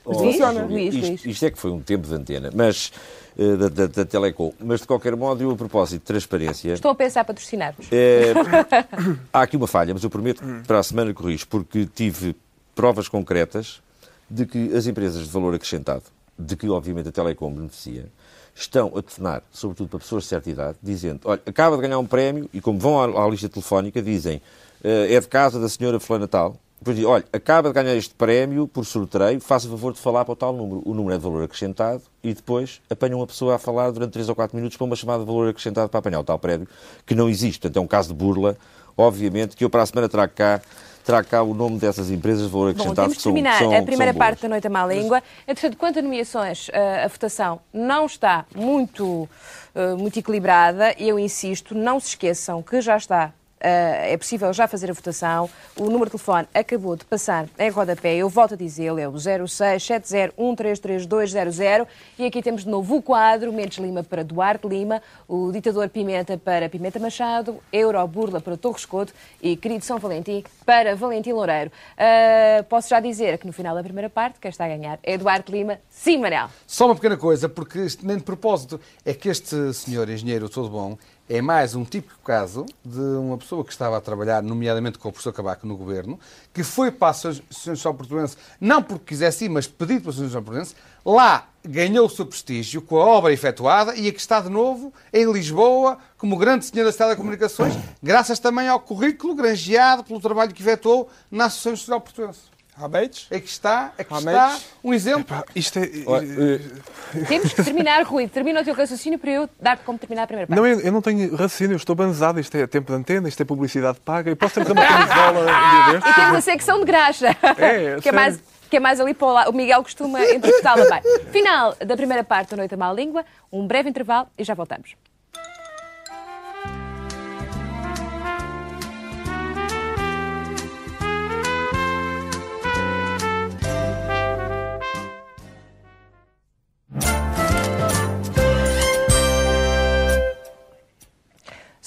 oh, funciona. Isto, isto, é que foi um tempo de antena, mas uh, da, da, da Telecom. Mas de qualquer modo, eu a propósito de transparência. Estou a pensar patrocinar-vos. É, há aqui uma falha, mas eu prometo que para a semana corrijo, porque tive provas concretas de que as empresas de valor acrescentado, de que obviamente a Telecom beneficia, estão a telefonar, sobretudo para pessoas de certa idade, dizendo, olha, acaba de ganhar um prémio e como vão à, à lista telefónica dizem, uh, é de casa da senhora fulana tal, depois dizem, olha, acaba de ganhar este prémio por sorteio, faça favor de falar para o tal número. O número é de valor acrescentado e depois apanham uma pessoa a falar durante 3 ou 4 minutos para uma chamada de valor acrescentado para apanhar o tal prémio, que não existe. Portanto, é um caso de burla, obviamente, que eu para a semana trago cá terá cá o nome dessas empresas de valor acrescentado. Bom, temos de terminar são, a primeira parte da Noite à Má Língua. Entretanto, quanto a nomeações, eh, a votação não está muito, eh, muito equilibrada. Eu insisto, não se esqueçam que já está é possível já fazer a votação. O número de telefone acabou de passar em rodapé. Eu volto a dizê-lo, é o 0670133200. E aqui temos de novo o quadro, Mendes Lima para Duarte Lima, o ditador Pimenta para Pimenta Machado, Euro Burla para Torres Couto e querido São Valentim para Valentim Loureiro. Uh, posso já dizer que no final da primeira parte, quem está a ganhar é Duarte Lima. Sim, Manel. Só uma pequena coisa, porque nem de propósito, é que este senhor engenheiro todo bom é mais um típico caso de uma pessoa que estava a trabalhar, nomeadamente com o professor Cabaco no governo, que foi para a Associação Social Portuense, não porque quisesse ir, mas pedido para a Associação Social Portuense, lá ganhou o seu prestígio com a obra efetuada e aqui está de novo em Lisboa como grande senhor das telecomunicações, graças também ao currículo granjeado pelo trabalho que efetuou na Associação Social Portuense. Rabetes? É que está, é que está um exemplo. Epá, isto é... Eh, Temos que terminar, Rui. Termina o teu raciocínio para eu dar como terminar a primeira parte. Não, eu, eu não tenho raciocínio, eu estou banzado. Isto é tempo de antena, isto é publicidade paga. Eu posso ter uma camisola um dia E temos a secção de graxa. É, que é mais que é mais ali para o lado. O Miguel costuma interpretá-la bem. Final da primeira parte da Noite à Má Língua, um breve intervalo e já voltamos.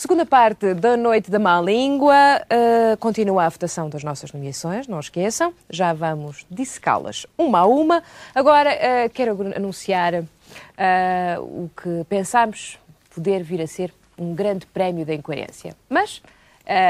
Segunda parte da Noite da Má Língua. Uh, continua a votação das nossas nomeações, não esqueçam. Já vamos dissecá-las uma a uma. Agora uh, quero anunciar uh, o que pensámos poder vir a ser um grande prémio da incoerência. Mas,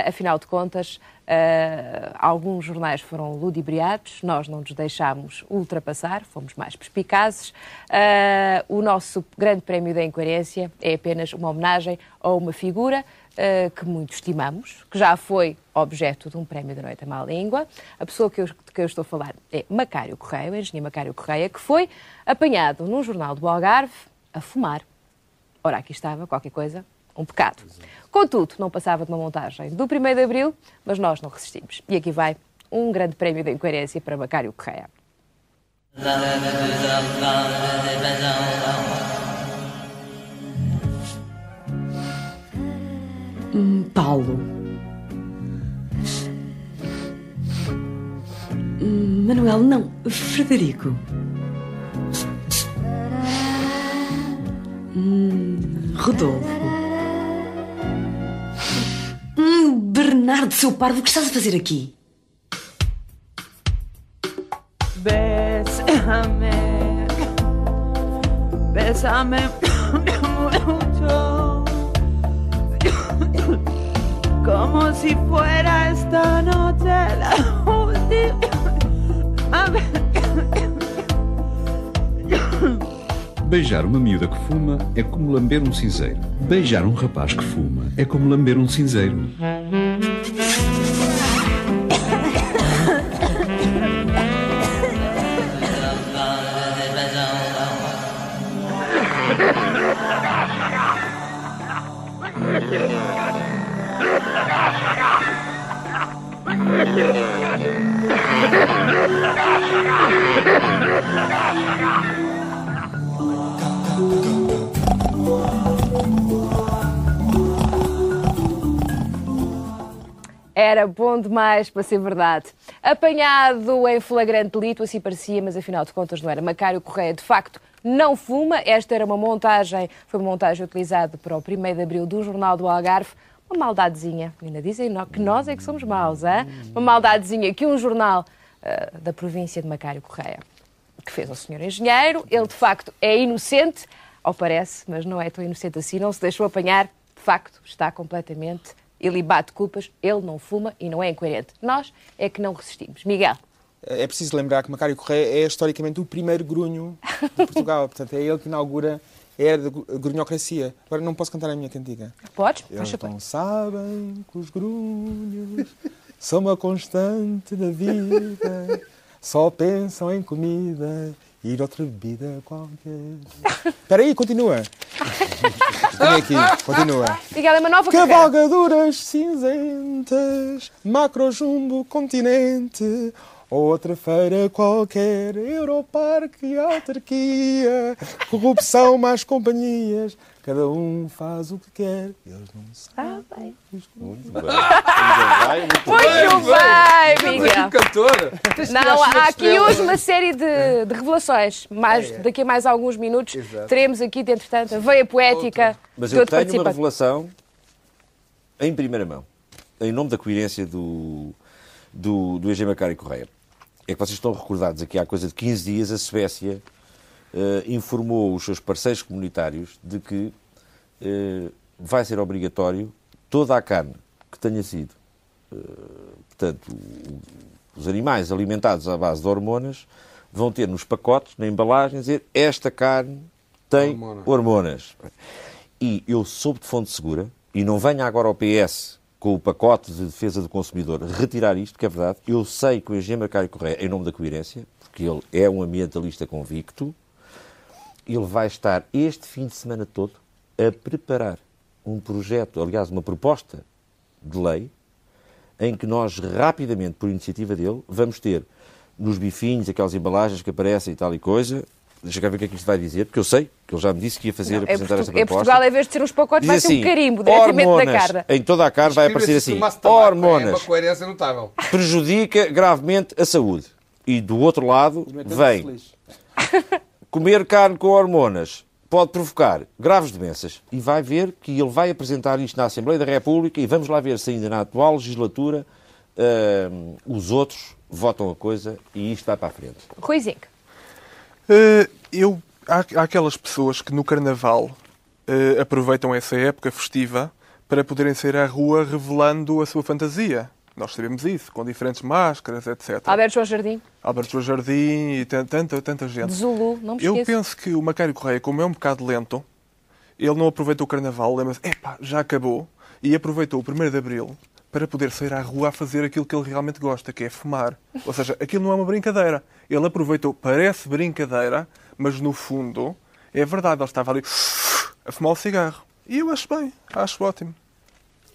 afinal de contas, Uh, alguns jornais foram ludibriados, nós não nos deixámos ultrapassar, fomos mais perspicazes. Uh, o nosso grande prémio da incoerência é apenas uma homenagem a uma figura uh, que muito estimamos, que já foi objeto de um prémio da Noite à Má Língua. A pessoa que eu, de que eu estou a falar é Macário Correia, o engenheiro Macário Correia, que foi apanhado num jornal do Algarve a fumar. Ora, aqui estava qualquer coisa um pecado. Contudo, não passava de uma montagem do 1 de Abril, mas nós não resistimos. E aqui vai um grande prémio da incoerência para Macário Correia. Paulo. Manuel, não. Frederico. Rodolfo. Bernardo, seu parvo, o que estás a fazer aqui? Bésame, bésame mucho, como si fuera esta noche la última. Beijar uma miúda que fuma é como lamber um cinzeiro. Beijar um rapaz que fuma é como lamber um cinzeiro. Era bom demais para ser verdade. Apanhado em flagrante delito, assim parecia, mas afinal de contas não era. Macário Correia, de facto, não fuma. Esta era uma montagem, foi uma montagem utilizada para o 1 de abril do Jornal do Algarve. Uma maldadezinha. Ainda dizem que nós é que somos maus, hein? Uma maldadezinha que um jornal uh, da província de Macário Correia que fez ao senhor engenheiro. Ele, de facto, é inocente, ao parece, mas não é tão inocente assim. Não se deixou apanhar. De facto, está completamente ele bate culpas, ele não fuma e não é incoerente. Nós é que não resistimos. Miguel. É preciso lembrar que Macário Correia é historicamente o primeiro grunho de Portugal. Portanto, é ele que inaugura a era da grunhocracia. Agora não posso cantar a minha cantiga. Podes? Eles não sabem que os grunhos são uma constante da vida. Só pensam em comida e outra bebida qualquer. Espera aí, continua. Vem aqui, continua. Miguel, é uma nova Cavalgaduras cinzentas, macro jumbo continente, outra feira qualquer, Europarque e autarquia, corrupção mais companhias, cada um faz o que quer, eles não sabem. Muito bem. Muito bem, Miguel. Cantor. Não, há aqui hoje uma série de, de revelações. Mais, Daqui a mais alguns minutos teremos aqui, de, entretanto, a veia poética Mas eu tenho uma revelação em primeira mão, em nome da coerência do, do, do EG Macari Correia. É que vocês estão recordados aqui há coisa de 15 dias a Suécia eh, informou os seus parceiros comunitários de que vai ser obrigatório toda a carne que tenha sido, eh, portanto, os animais alimentados à base de hormonas vão ter nos pacotes, na embalagem, dizer esta carne tem Hormona. hormonas. E eu soube de fonte segura, e não venha agora ao PS com o pacote de defesa do consumidor retirar isto, que é verdade. Eu sei que o engenheiro Macário Correia, em nome da coerência, porque ele é um ambientalista convicto, ele vai estar este fim de semana todo a preparar um projeto, aliás, uma proposta de lei, em que nós rapidamente, por iniciativa dele, vamos ter nos bifinhos, aquelas embalagens que aparecem e tal e coisa. Deixa cá ver o que é que isto vai dizer, porque eu sei que ele já me disse que ia fazer, Não, é, apresentar é proposta. Portugal, em vez de ser uns pacotes, vai Diz ser um assim, carimbo diretamente da hormonas, carne. Em toda a carne vai aparecer assim: tabaco, É hormonas uma coerência notável. prejudica gravemente a saúde. E do outro lado vem comer carne com hormonas pode provocar graves doenças. E vai ver que ele vai apresentar isto na Assembleia da República e vamos lá ver se ainda na atual legislatura hum, os outros votam a coisa e isto vai para a frente. Ruizinho. Eh, eu, há, há aquelas pessoas que no Carnaval eh, aproveitam essa época festiva para poderem sair à rua revelando a sua fantasia. Nós sabemos isso, com diferentes máscaras, etc. Alberto João Jardim, Alberto João Jardim e tan- tanta, tanta gente. de Zulu, não me Eu esqueço. penso que o Macário Correia, como é um bocado lento, ele não aproveitou o Carnaval, lembra-se, epá, já acabou, e aproveitou o 1 de Abril para poder sair à rua a fazer aquilo que ele realmente gosta, que é fumar. Ou seja, aquilo não é uma brincadeira. Ele aproveitou, parece brincadeira, mas no fundo é verdade. Ele estava ali a fumar o cigarro. E eu acho bem, acho ótimo.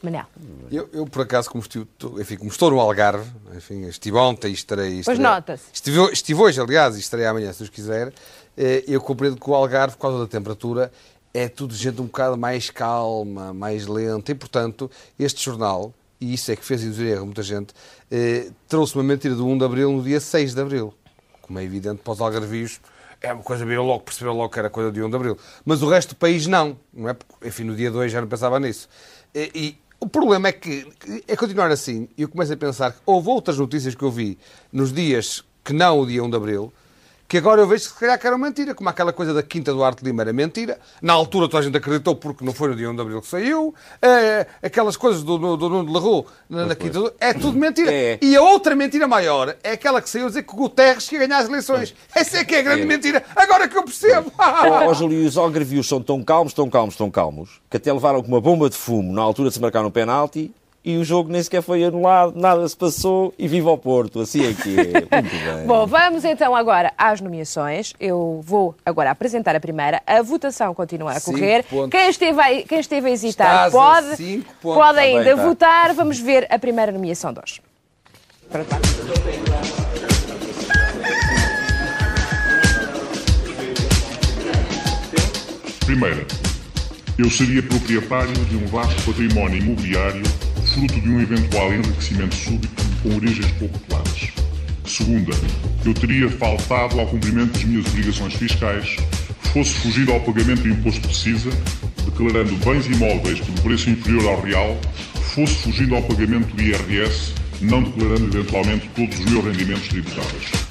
Manel. Eu, eu, por acaso, como estive, enfim, como estou no Algarve, enfim, estive ontem e estarei... Pois nota-se. Estive, estive hoje, aliás, e estarei amanhã, se Deus quiser. Eh, Eu compreendo que o Algarve, por causa da temperatura, é tudo gente um bocado mais calma, mais lenta. E, portanto, este jornal e isso é que fez induzir erro muita gente, eh, trouxe uma mentira do 1 de Abril no dia 6 de Abril. Como é evidente para os algarvios, é uma coisa, viram logo, perceberam logo que era coisa de 1 de Abril. Mas o resto do país não, não é? Porque, enfim, no dia 2 já não pensava nisso. E, e o problema é que é continuar assim, e eu começo a pensar que houve outras notícias que eu vi nos dias que não o dia 1 de Abril, que agora eu vejo que se calhar que era mentira, como aquela coisa da Quinta do Arte Lima era mentira. Na altura toda a gente acreditou porque não foi no dia 1 de Abril que saiu. É, aquelas coisas do, do, do Nuno de Larue na, na Quinta do... É tudo mentira. É. E a outra mentira maior é aquela que saiu a dizer que o Guterres ia ganhar as eleições. Essa é que é a grande É. mentira. Agora que eu percebo. Ó, Júlio, os algarvios são tão calmos, tão calmos, tão calmos, que até levaram com uma bomba de fumo na altura de se marcar um penalti e o jogo nem sequer foi anulado, nada se passou e viva o Porto. Assim é que é. Muito bem. Bom, vamos então agora às nomeações. Eu vou agora apresentar a primeira. A votação continua a correr. pontos. Quem esteve, a, quem esteve a hesitar Estás a pode, cinco pontos. pode Tá bem, ainda tá. votar. Vamos ver a primeira nomeação de hoje. Primeira, eu seria proprietário de um vasto património imobiliário fruto de um eventual enriquecimento súbito com origens pouco claras. Segunda, eu teria faltado ao cumprimento das minhas obrigações fiscais, fosse fugido ao pagamento do imposto de CISA, declarando bens imóveis por preço inferior ao real, fosse fugindo ao pagamento do IRS, não declarando eventualmente todos os meus rendimentos tributáveis.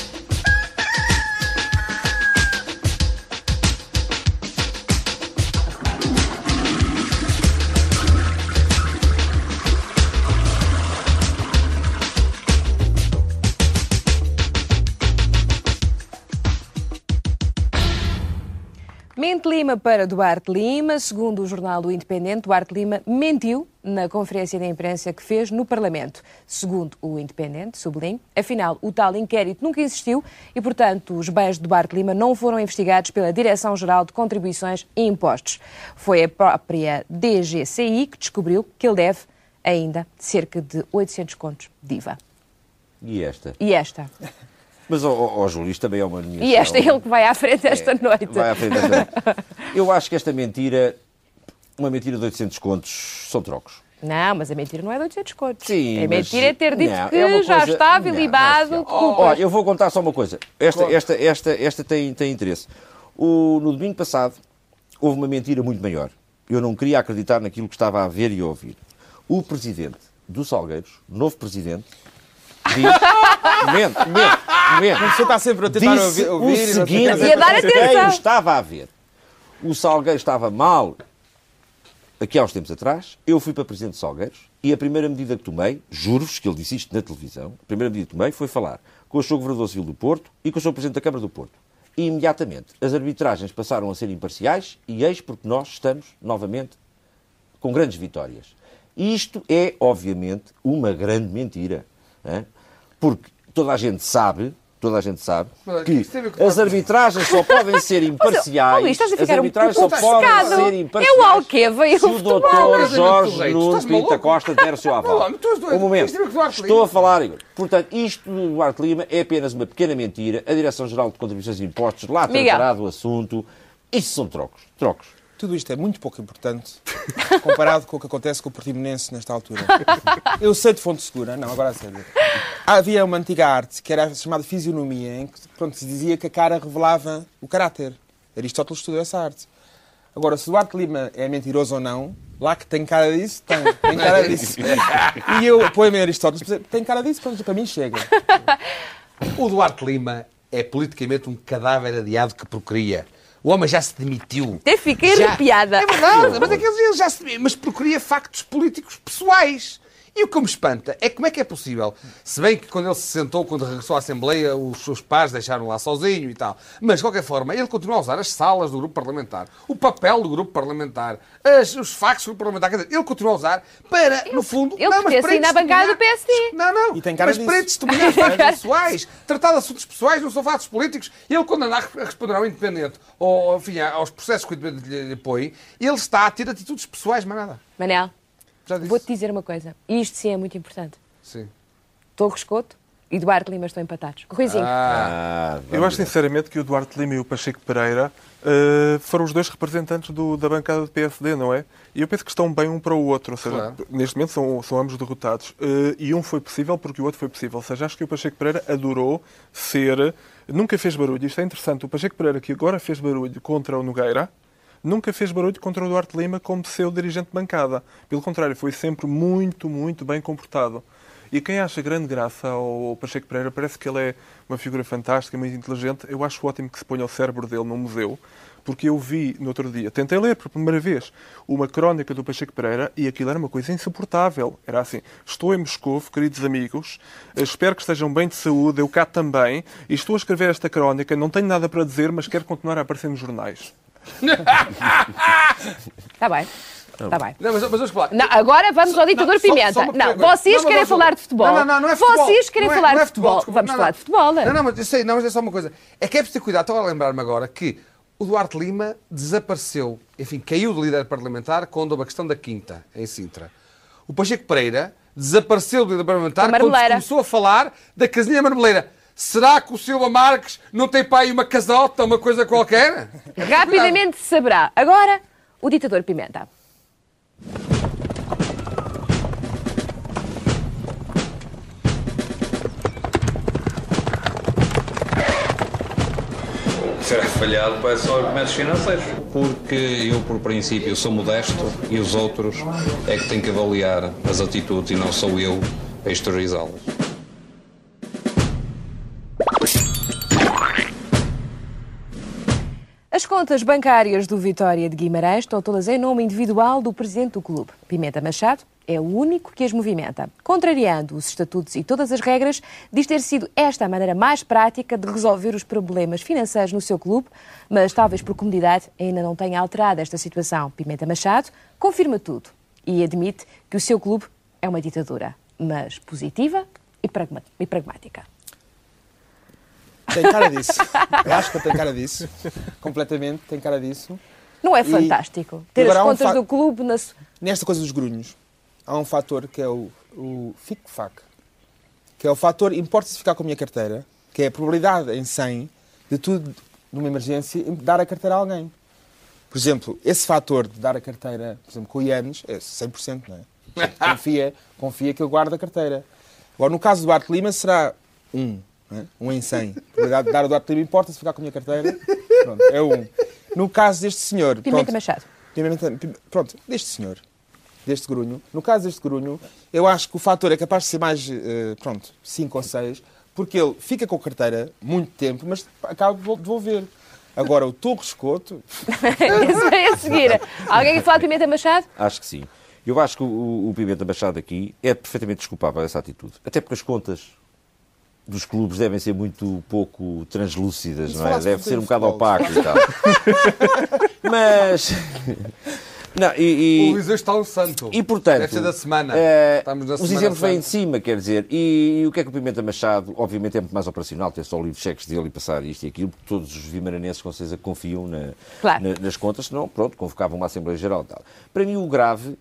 Mente Lima para Duarte Lima. Segundo o jornal do Independente, Duarte Lima mentiu na conferência de imprensa que fez no Parlamento. Segundo o Independente, sublinho, afinal, o tal inquérito nunca existiu e, portanto, os bens de Duarte Lima não foram investigados pela Direção-Geral de Contribuições e Impostos. Foi a própria DGCI que descobriu que ele deve ainda cerca de 800 contos de IVA. E esta? E esta? Mas, ó, Júlio, isto também é uma nomeação. E esta é ele que vai à frente esta noite. Vai à frente esta noite. Eu acho que esta mentira, uma mentira de 800 contos, são trocos. Não, mas a mentira não é de 800 contos. Sim, é mas- mentira é ter dito Não, que é já coisa- estava não, ilibado não. Olha, eu vou contar só uma coisa. Esta, Conta. esta, esta, esta tem, tem interesse. O, no domingo passado, houve uma mentira muito maior. Eu não queria acreditar naquilo que estava a ver e a ouvir. O presidente do Salgueiros, novo presidente, diz... momento, momento, momento. Uma pessoa está sempre a tentar Disse ouvir- ouvir o não seguinte. E a dar atenção. estava a ver. O Salgueiro estava mal aqui há uns tempos atrás, eu fui para Presidente de Salgueiros e a primeira medida que tomei, juro-vos que ele disse isto na televisão, a primeira medida que tomei foi falar com o Sr. Governador Civil do Porto e com o Sr. Presidente da Câmara do Porto. E imediatamente as arbitragens passaram a ser imparciais e eis porque nós estamos novamente com grandes vitórias. Isto é, obviamente, uma grande mentira. hã? Porque toda a gente sabe, toda a gente sabe, que as arbitragens só podem ser imparciais. Ó, Luís, estás a as um arbitragens pouco só podem obcecado. ser É imparciais. o Alqueva e o se o doutor Jorge Nuno Pinto maluco? Costa der o seu aval. Um momento. Duarte Estou a falar, Igor. Portanto, isto do Duarte Lima é apenas uma pequena mentira. A Direção-Geral de Contribuições e Impostos lá tratará do assunto. Isso são trocos. Trocos. Tudo isto é muito pouco importante comparado com o que acontece com o Portimonense nesta altura. Eu sei de fonte segura, não, agora a sério. Havia uma antiga arte que era chamada fisionomia, em que pronto, se dizia que a cara revelava o caráter. Aristóteles estudou essa arte. Agora, se Duarte Lima é mentiroso ou não, lá que tem cara disso, tem, tem cara disso. E eu apoio-me a Aristóteles, tem cara disso, pronto, para mim chega. O Duarte Lima é politicamente um cadáver adiado que procria. O homem já se demitiu. Até fiquei Já. arrepiada. É verdade, mas aqueles ele já se demitiu, mas procria factos políticos pessoais. E o que me espanta é como é que é possível, se bem que quando ele se sentou, quando regressou à Assembleia, os seus pais deixaram lá sozinho e tal, mas de qualquer forma, ele continua a usar as salas do grupo parlamentar, o papel do grupo parlamentar, as- os factos do grupo parlamentar, quer dizer, ele continua a usar para, no fundo, Ele não, mas para à bancada do PSD. Não, não, E tem cara mas disso. para testemunhar factos pessoais, tratar de assuntos pessoais, não são fatos políticos. Ele, quando anda a responder ao Independente, ou enfim, aos processos que o Independente lhe põe, ele está a ter atitudes pessoais, mais nada. Manel. Vou-te dizer uma coisa. E isto sim é muito importante. Sim. Torres Couto e Duarte Lima estão empatados. Ruizinho. Ah, Eu acho sinceramente que o Duarte Lima e o Pacheco Pereira eh, foram os dois representantes do- da bancada do PSD, não é? E eu penso que estão bem um para o outro. Ou seja, Claro. neste momento são, são ambos derrotados. Eh, e um foi possível porque o outro foi possível. Ou seja, acho que o Pacheco Pereira adorou ser. Nunca fez barulho. Isto é interessante. O Pacheco Pereira, que agora fez barulho contra o Nogueira, nunca fez barulho contra o Duarte Lima como seu dirigente de bancada. Pelo contrário, foi sempre muito, muito bem comportado. E quem acha grande graça ao Pacheco Pereira, parece que ele é uma figura fantástica, muito inteligente. Eu acho ótimo que se ponha o cérebro dele num museu, porque eu vi no outro dia, tentei ler pela primeira vez, uma crónica do Pacheco Pereira e aquilo era uma coisa insuportável. Era assim: estou em Moscou, queridos amigos, eh, espero que estejam bem de saúde, eu cá também, e estou a escrever esta crónica, não tenho nada para dizer, mas quero continuar a aparecer nos jornais. Está bem. Está bem. Não, mas, mas vamos falar. Não, agora vamos ao ditador só- Pimenta. só uma não, vocês Não, querem não, falar de futebol. Não, não, não é futebol. Vocês querem Não é- falar não é de futebol. desculpa. Vamos Não, falar não. de futebol. Não, não, mas eu sei, não, mas é só uma coisa. É que é preciso ter cuidado. Estava a lembrar-me agora que o Duarte Lima desapareceu, enfim, caiu de líder parlamentar quando houve a questão da Quinta, em Sintra. O Pacheco Pereira desapareceu do líder parlamentar quando começou a falar da casinha marmeleira. Será que o Silva Marques não tem para aí uma casota, uma coisa qualquer? Rapidamente se saberá. Agora, o ditador Pimenta. será falhado para só argumentos financeiros. Porque eu, por princípio, sou modesto e os outros é que têm que avaliar as atitudes e não sou eu a exteriorizá-las. As contas bancárias do Vitória de Guimarães estão todas em nome individual do presidente do clube. Pimenta Machado é o único que as movimenta. Contrariando os estatutos e todas as regras, diz ter sido esta a maneira mais prática de resolver os problemas financeiros no seu clube, mas talvez por comodidade ainda não tenha alterado esta situação. Pimenta Machado confirma tudo e admite que o seu clube é uma ditadura, mas positiva e pragmática. Tem cara disso. Eu acho que tem cara disso. Completamente, tem cara disso. Não é E- fantástico ter as um contas fa- do clube na Nesta coisa dos grunhos, há um fator que é o, o FIC-FAC, que é o fator importa-se ficar com a minha carteira, que é a probabilidade em 100 de tudo, numa emergência, dar a carteira a alguém. Por exemplo, esse fator de dar a carteira, por exemplo, com o Ianes, é 100%, não é? Confia, confia que eu guardo a carteira. Agora, no caso do Duarte Lima, será um, não é? um em 100. A probabilidade de dar o Duarte Lima importa-se ficar com a minha carteira, pronto, é um. No caso deste senhor... Pimenta pronto, Machado. Pimenta- pim- Pronto, deste senhor, deste grunho. No caso deste grunho, eu acho que o fator é capaz de ser mais, eh, pronto, 5 ou 6, porque ele fica com a carteira muito tempo, mas acaba de devol- devolver. Agora, o Torres Couto... Esse vai a seguir. Alguém quer falar de Pimenta Machado? Acho que sim. Eu acho que o, o Pimenta Machado aqui é perfeitamente desculpável essa atitude. Até porque as contas dos clubes devem ser muito pouco translúcidas, Isso não é? Deve ser um bocado opaco e tal. Mas... Não, e, e- O Liseu está um santo. E portanto, Deve ser da semana. eh, Estamos na os semana exemplos vêm de cima, quer dizer. E, e o que é que o Pimenta Machado, obviamente, é muito mais operacional, ter só o livro de cheques dele e passar isto e aquilo, porque todos os vimaranenses com certeza confiam na- Claro. na- nas contas, senão, pronto, convocavam uma Assembleia Geral e tal. Para mim, o grave,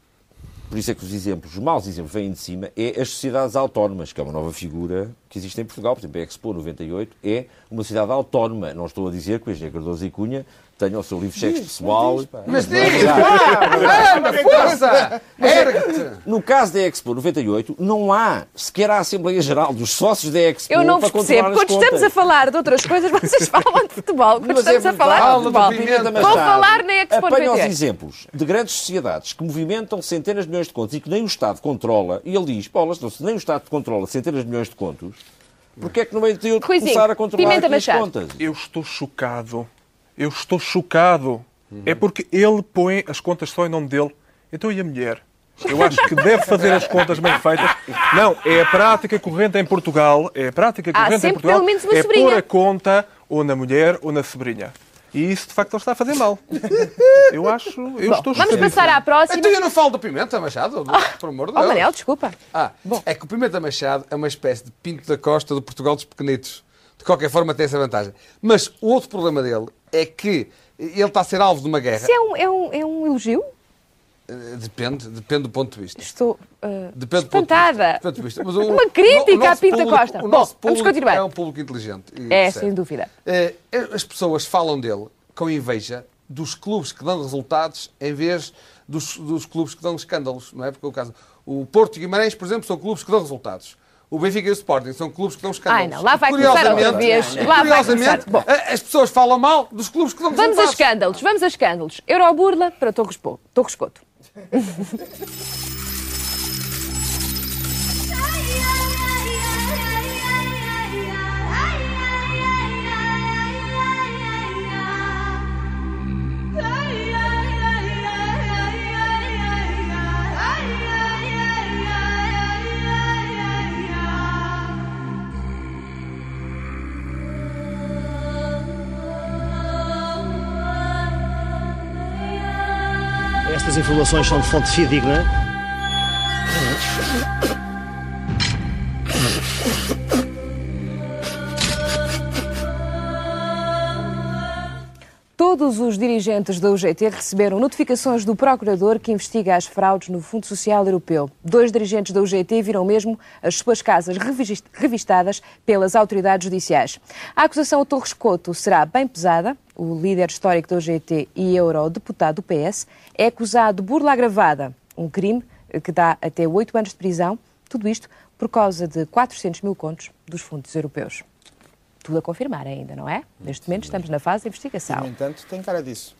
por isso é que os exemplos, os maus exemplos vêm de cima, é as sociedades autónomas, que é uma nova figura que existe em Portugal. Por exemplo, a Expo 98 é uma sociedade autónoma. Não estou a dizer que o engenheiro Cardoso e Cunha tenham o seu livro de cheques pessoal. Mas é diz, verdade. pá! Anda, força! Ergue-te! No caso da Expo 98, não há sequer a Assembleia Geral dos sócios da Expo Eu não vos percebo. Quando estamos contas. a falar de outras coisas, vocês falam de futebol. Quando Mas é estamos a falar de futebol, Pimenta vão falar na Expo Apanha os 98. exemplos de grandes sociedades que movimentam centenas de milhões de contos e que nem o Estado controla, e ele diz, Paulo, se nem o Estado controla centenas de milhões de contos, porquê é que ter eu de começar a controlar Pimenta as contas? Eu estou chocado. Eu estou chocado. É porque ele põe as contas só em nome dele. Então e a mulher? Eu acho que deve fazer as contas bem feitas. Não, é a prática corrente em Portugal. É a prática Há corrente em sempre Portugal. pelo menos uma é sobrinha. pôr a conta ou na mulher ou na sobrinha. E isso, de facto, ele está a fazer mal. Eu acho... Eu Bom, estou vamos passar à próxima. Então eu não falo do Pimenta Machado, por amor de Oh, Deus. Manel, desculpa. Ah, é que o Pimenta Machado é uma espécie de Pinto da Costa do Portugal dos pequenitos. De qualquer forma tem essa vantagem. Mas o outro problema dele é que ele está a ser alvo de uma guerra. Isso é um, é um, é um elogio? Eh, Depende, depende do ponto de vista. Estou uh, Depende do ponto de espantada. vista. Do ponto de vista. Mas o- Uma crítica à Pinta público- Costa. Bom, vamos continuar. É um público inteligente. É, percebe. sem dúvida. Eh, As pessoas falam dele com inveja dos clubes que dão resultados em vez dos, dos clubes que dão escândalos, não é? Porque é o caso. O Porto e Guimarães, por exemplo, são clubes que dão resultados. O Benfica e o Sporting são clubes que dão escândalos. Ai, não, lá vai Curiosamente- começar outra vez. Lá vai curiosamente, começar. As pessoas falam mal dos clubes que dão Vamos a escândalos, vamos a escândalos. Euroburla para Torres, Po- Torres Coto. Informações são de fonte fidedigna. Todos os dirigentes da UGT receberam notificações do procurador que investiga as fraudes no Fundo Social Europeu. Dois dirigentes da UGT viram mesmo as suas casas revis- revistadas pelas autoridades judiciais. A acusação a Torres Couto será bem pesada. O líder histórico da UGT e eurodeputado do PS é acusado de burla agravada, um crime que dá até oito anos de prisão. Tudo isto por causa de 400 mil contos dos fundos europeus. Tudo a confirmar ainda, não é? Neste momento estamos na fase de investigação. No entanto, tem cara disso.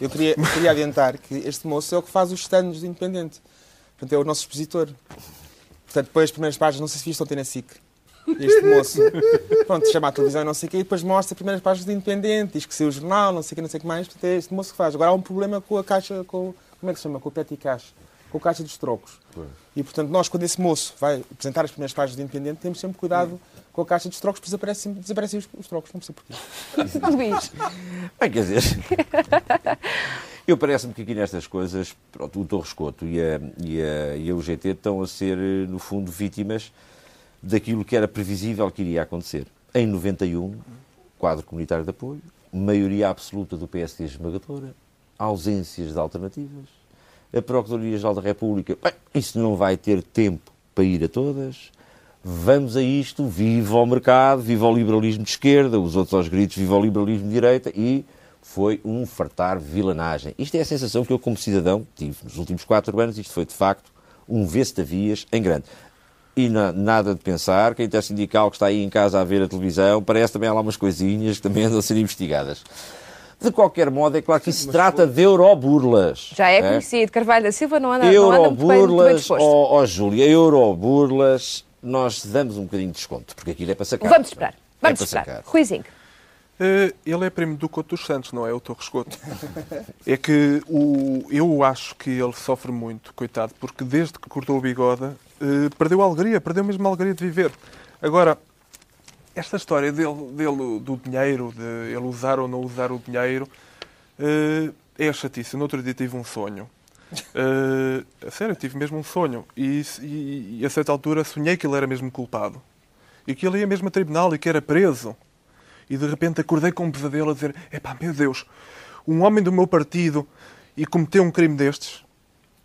Eu queria, queria adiantar que este moço é o que faz os stands do Independente. Portanto, é o nosso expositor. Portanto, depois as primeiras páginas, não sei se viste ontem na SIC. Este moço, pronto, chama a televisão e não sei o quê, e depois mostra as primeiras páginas do Independente, diz que saiu o jornal, não sei o quê, não sei o que mais. Portanto, é este moço que faz. Agora há um problema com a caixa, com, como é que se chama? Com o petty cash, com a caixa dos trocos. E, portanto, nós, quando esse moço vai apresentar as primeiras páginas do Independente, temos sempre cuidado com a caixa dos trocos, desaparecem, desaparecem os, os trocos, não sei porquê. Luís. Bem, quer dizer, eu parece-me que aqui nestas coisas, pronto, o Torres Couto e a, e, a, e a UGT estão a ser, eh, no fundo, vítimas daquilo que era previsível que iria acontecer. Em 91, quadro comunitário de apoio, maioria absoluta do PSD esmagadora, ausências de alternativas, a Procuradoria-Geral da República, bem, isso não vai ter tempo para ir a todas, vamos a isto, viva o mercado, viva o liberalismo de esquerda, os outros aos gritos, viva o liberalismo de direita, e foi um fartar vilanagem. Isto é a sensação que eu, como cidadão, tive nos últimos quatro anos, isto foi, de facto, um vê-se-te-vias em grande. E na- nada de pensar que a intersindical que está aí em casa a ver a televisão, parece também há lá umas coisinhas que também andam a ser investigadas. De qualquer modo, é claro que isso se trata de euroburlas. Já é é? conhecido. Carvalho da Silva não anda, não anda muito bem, muito bem Euroburlas, disposto. ó ó, Júlia, Euroburlas, nós damos um bocadinho de desconto, porque aquilo é para sacar. Vamos esperar. É Vamos para esperar. sacar. Ruizinho. Eh, ele é primo do Couto dos Santos, não é o Torres Couto. É que o, eu acho que ele sofre muito, coitado, porque desde que cortou o bigode eh, perdeu a alegria, perdeu mesmo a alegria de viver. Agora, esta história dele, dele do dinheiro, de ele usar ou não usar o dinheiro, eh, é a chatice. No outro dia tive um sonho. A sério, eu tive mesmo um sonho. E, e, e a certa altura sonhei que ele era mesmo culpado. E que ele ia mesmo a tribunal e que era preso. E de repente acordei com um pesadelo a dizer: Epá, meu Deus, um homem do meu partido e cometeu um crime destes.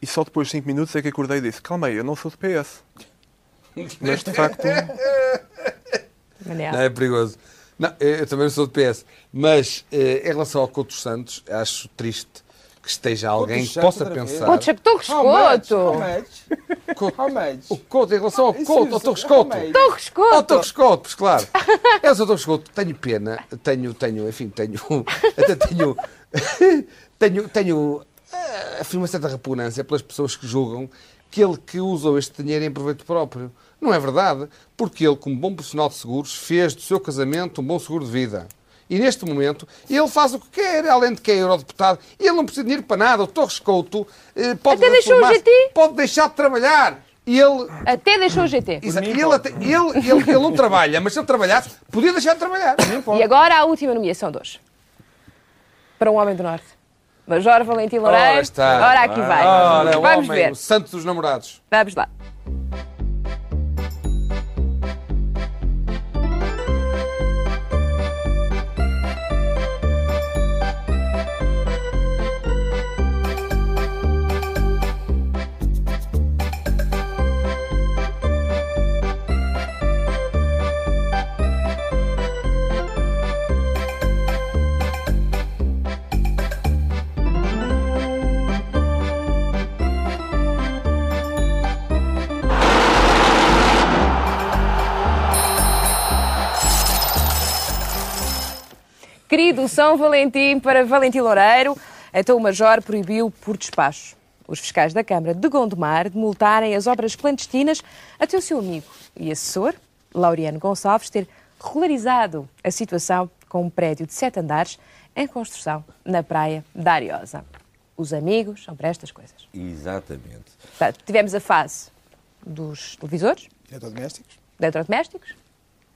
E só depois de 5 minutos é que acordei e disse: Calma aí, eu não sou do PS. Mas de facto. Não, é perigoso. Não, eu também não sou de PS. Mas eh, em relação ao Couto dos Santos, acho triste que esteja alguém que possa pensar. Couto Santos, Torres? Couto. O Couto, em relação ao Couto, ao isso, Torres Couto. Torres Couto. Ao Torres Couto, pois claro. Eu sou Torres Couto, tenho pena, tenho, tenho, enfim, tenho, até tenho, tenho, tenho, eh, afirmo uma certa repugnância pelas pessoas que julgam que ele que usou este dinheiro em proveito próprio. Não é verdade, porque ele, como bom profissional de seguros, fez do seu casamento um bom seguro de vida. E neste momento, ele faz o que quer, além de que é eurodeputado. E ele não precisa de dinheiro para nada. O Torres Couto eh, pode, Até deixou o reformar-se, GT. pode deixar de trabalhar. Ele Até deixou o GT. Exato. Ele, até- ele, ele, ele não trabalha, mas se ele trabalhasse, podia deixar de trabalhar. E agora a última nomeação de hoje. Para um homem do Norte. Major Valentim Loureiro. Ora está. Ora, aqui vai. Ora, o Vamos homem, ver. o santo dos namorados. Vamos lá. Do São Valentim para Valentim Loureiro. Então o Major proibiu por despacho os fiscais da Câmara de Gondomar de multarem as obras clandestinas até o seu amigo e assessor, Laureano Gonçalves, ter regularizado a situação com um prédio de sete andares em construção na praia da Ariosa. Os amigos são para estas coisas. Exatamente. Portanto, tivemos a fase dos televisores, Eletrodomésticos. eletrodomésticos,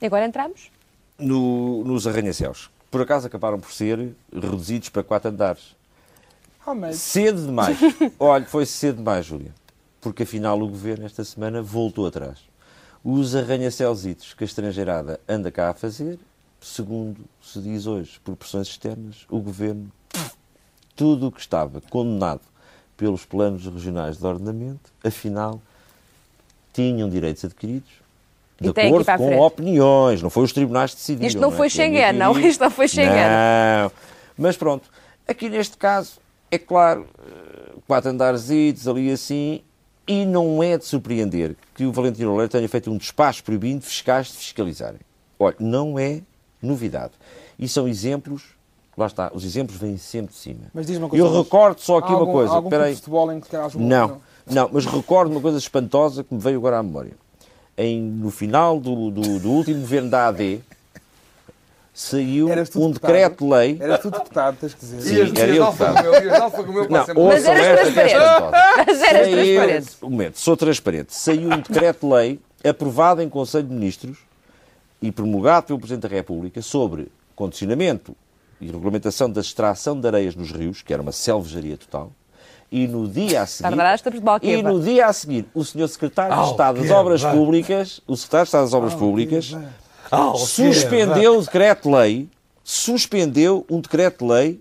e agora entramos No- nos arranha-céus. Por acaso acabaram por ser reduzidos para quatro andares. Ah, mas... Cedo demais. Olha, foi cedo demais, Júlia. Porque afinal o governo esta semana voltou atrás. Os arranha-céusitos que a estrangeirada anda cá a fazer, segundo se diz hoje, por pressões externas, o governo, tudo o que estava condenado pelos planos regionais de ordenamento, afinal, tinham direitos adquiridos de acordo com frente. opiniões, não foi os tribunais que decidiram. Isto não é? foi minha Schengen, não, isto não foi Schengen. Não. Mas pronto, aqui neste caso, é claro, eh, quatro andarzitos ali assim, e não é de surpreender que o Valentino Loureiro tenha feito um despacho proibindo fiscais de fiscalizarem. Olha, não é novidade. E são exemplos, lá está, os exemplos vêm sempre de cima. Mas diz uma coisa, Eu recordo só aqui Há uma algum- coisa. algum espera aí. futebol em que calhar algum- Não, não, mas recordo uma coisa espantosa que me veio agora à memória. Em, no final do, do, do último governo da AD, saiu um decreto-lei. Era tudo deputado, tens que dizer. Sim, era eu deputado. Não, Mas eras é transparente. Mas eras Saiu- transparente. Um momento, sou transparente. Saiu um decreto-lei aprovado em Conselho de Ministros e promulgado pelo Presidente da República sobre condicionamento e regulamentação da extração de areias nos rios, que era uma selvageria total, e no dia a seguir... E no dia a seguir, o Sr. Secretário de Estado das. Obras Públicas, o Secretário de Estado das Obras Públicas, Alqueva. suspendeu o decreto-lei, suspendeu um decreto-lei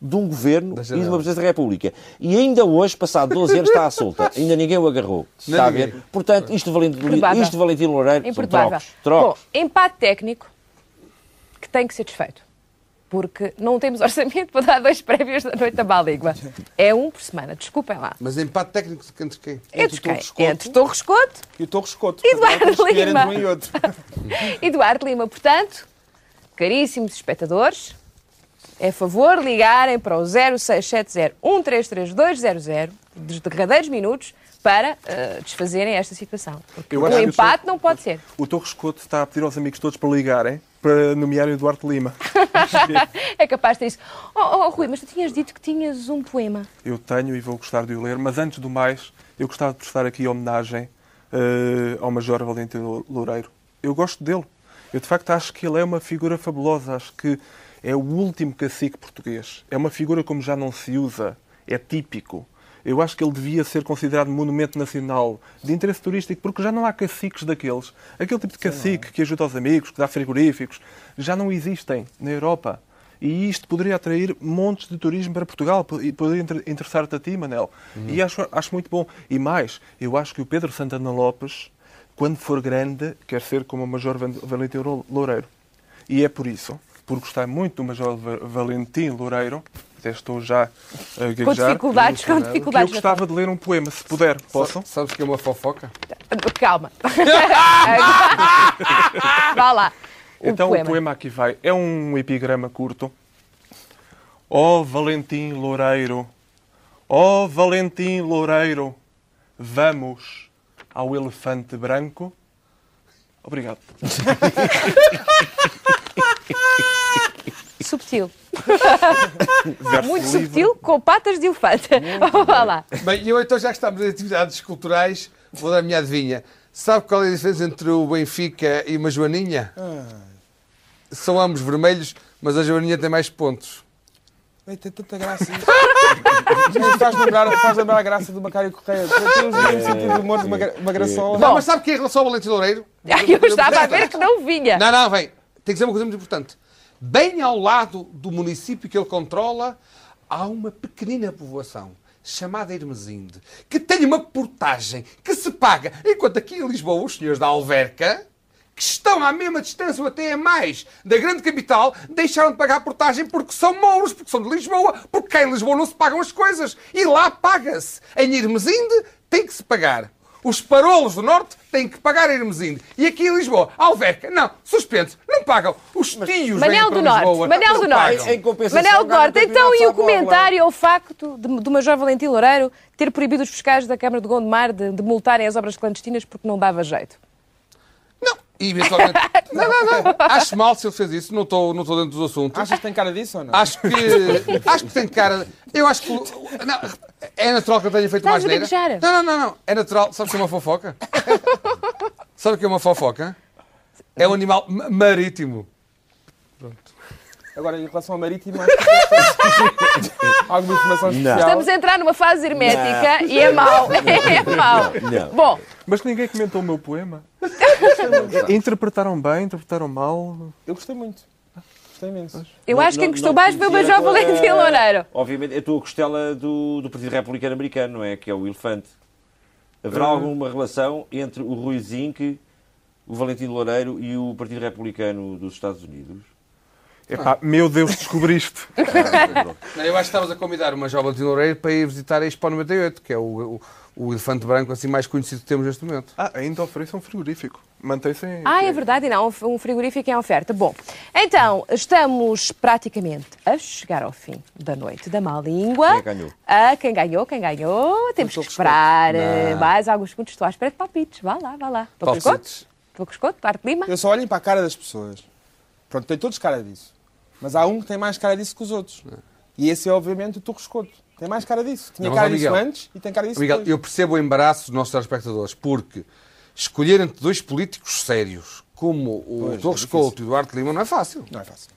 de um governo e de uma Presidência da República. E ainda hoje, passado 12 anos, está à solta. Ainda ninguém o agarrou. Está a ver? Portanto, isto de Valentino, Imperdoável. isto de Loureiro são trocos. Bom, empate técnico que tem que ser desfeito. Porque não temos orçamento para dar dois prémios da noite da má língua. É um por semana, desculpem lá. Mas empate técnico entre quem? Entre quem? Entre Torres Couto e o Torres Couto. e Eduardo Lima. um e outro. Eduardo Lima, portanto, caríssimos espectadores, é favor ligarem para o 0670 133200 dos derradeiros minutos para eh, desfazerem esta situação. Porque o que o empate não pode ser. O Torres Couto está a pedir aos amigos todos para ligarem para nomearem o Eduardo Lima. é capaz de ter isso. Oh, oh, Rui, mas tu tinhas dito que tinhas um poema. Eu tenho e vou gostar de o ler, mas antes do mais, eu gostava de prestar aqui homenagem eh, ao Major Valentino Loureiro. Eu gosto dele. Eu, de facto, acho que ele é uma figura fabulosa. Acho que é o último cacique português. É uma figura como já não se usa. É típico. Eu acho que ele devia ser considerado monumento nacional de interesse turístico, porque já não há caciques daqueles. Aquele tipo de cacique que ajuda os amigos, que dá frigoríficos, já não existem na Europa. E isto poderia atrair montes de turismo para Portugal e poderia inter- interessar-te a ti, Manel. Uhum. E acho, acho muito bom. E mais, eu acho que o Pedro Santana Lopes, quando for grande, quer ser como o Major Valentim Lou- Loureiro. E é por isso, por gostar muito do Major Va- Valentim Loureiro, até estou já a gaguejar, dificuldades, com dificuldades eu gostava de ler um poema, se puder. Posso? Sabes que é uma fofoca? Calma. Vá lá. O Então poema. o poema aqui vai. É um epigrama curto. Ó Valentim Loureiro, ó Valentim Loureiro, vamos ao elefante branco. Obrigado. Subtil. Muito livre. subtil, com patas de elefante. Vá lá. Bem, eu então já que estamos em atividades culturais, vou dar a minha adivinha. Sabe qual é a diferença entre o Benfica e uma Joaninha? São ambos vermelhos, mas a Joaninha tem mais pontos. Bem, tem tanta graça isso. Faz lembrar, faz lembrar a graça do Macário Correia. Tem os mesmos sentido de humor de uma, gra- uma graçola. Não, mas sabe que é em relação ao Valentim Loureiro? Eu estava a ver que não vinha. Não, não, vem. Tem que ser uma coisa muito importante. Bem ao lado do município que ele controla, há uma pequenina povoação chamada Hermesinde, que tem uma portagem que se paga, enquanto aqui em Lisboa os senhores da Alverca, que estão à mesma distância ou até a mais da grande capital, deixaram de pagar a portagem porque são mouros, porque são de Lisboa, porque cá em Lisboa não se pagam as coisas. E lá paga-se. Em Hermesinde tem que se pagar. Os parolos do Norte têm que pagar a. E aqui em Lisboa, Alveca, não, suspensos, não pagam. Os tios Manel vêm do para Norte, Lisboa, Manel não do Norte. Em compensação, Manel do Norte, o então, e o comentário ao facto de, de uma jovem Valentim Loureiro ter proibido os fiscais da Câmara de Gondomar de, de multarem as obras clandestinas porque não dava jeito? E eventualmente. não, não, não. Acho mal se ele fez isso, não estou não estou dentro dos assuntos. Achas que tem cara disso ou não? Acho que. acho que tem cara. Eu acho que. não, é natural que eu tenha feito mais neira. Não, não, não, não. É natural. Sabes o que é uma fofoca? Sabe o que é uma fofoca? É um animal ma- marítimo. Agora, em relação ao marítimo, acho que alguma informação especial. Estamos a entrar numa fase hermética e é mau. É mau. Não. Bom, Mas ninguém comentou o meu poema. interpretaram bem, interpretaram mal. Eu gostei muito. Gostei imenso. eu acho que quem Não- gostou não mais foi o Major Valentim Loureiro. Obviamente, a tua costela do, do Partido Republicano Americano, não é? Que é o elefante. Haverá Ah. alguma relação entre o Rui Zinck, o Valentim Loureiro e o Partido Republicano dos Estados Unidos? Epá, meu Deus, descobriste. Não, eu acho que estavas a convidar uma jovem de Loureiro para ir visitar a Expo 98, que é o, o, o elefante branco assim mais conhecido que temos neste momento. Ah, ainda oferece um frigorífico. Mantém-se em... Ah, é verdade, e não, um frigorífico em oferta. Bom, então, estamos praticamente a chegar ao fim da noite da má língua. Quem é que ganhou? Ah, quem ganhou, quem ganhou. Temos que esperar eh, Não. mais alguns segundos. Estou à espera de palpites. Vá lá, vá lá. Estou com escoto? Palpites. Estou com escoto? Duarte Lima? Eu só olho para a cara das pessoas. Pronto, tem todos cara disso. Mas há um que tem mais cara disso que os outros. E esse é, obviamente, o Torrescoto. Tem mais cara disso. Tinha Não, cara disso Miguel. antes e tem cara disso Miguel, depois. eu percebo o embaraço dos nossos telespectadores, porque escolher entre dois políticos sérios, como o Pois, Torres é Couto e o Duarte Lima, não é fácil. Não é fácil.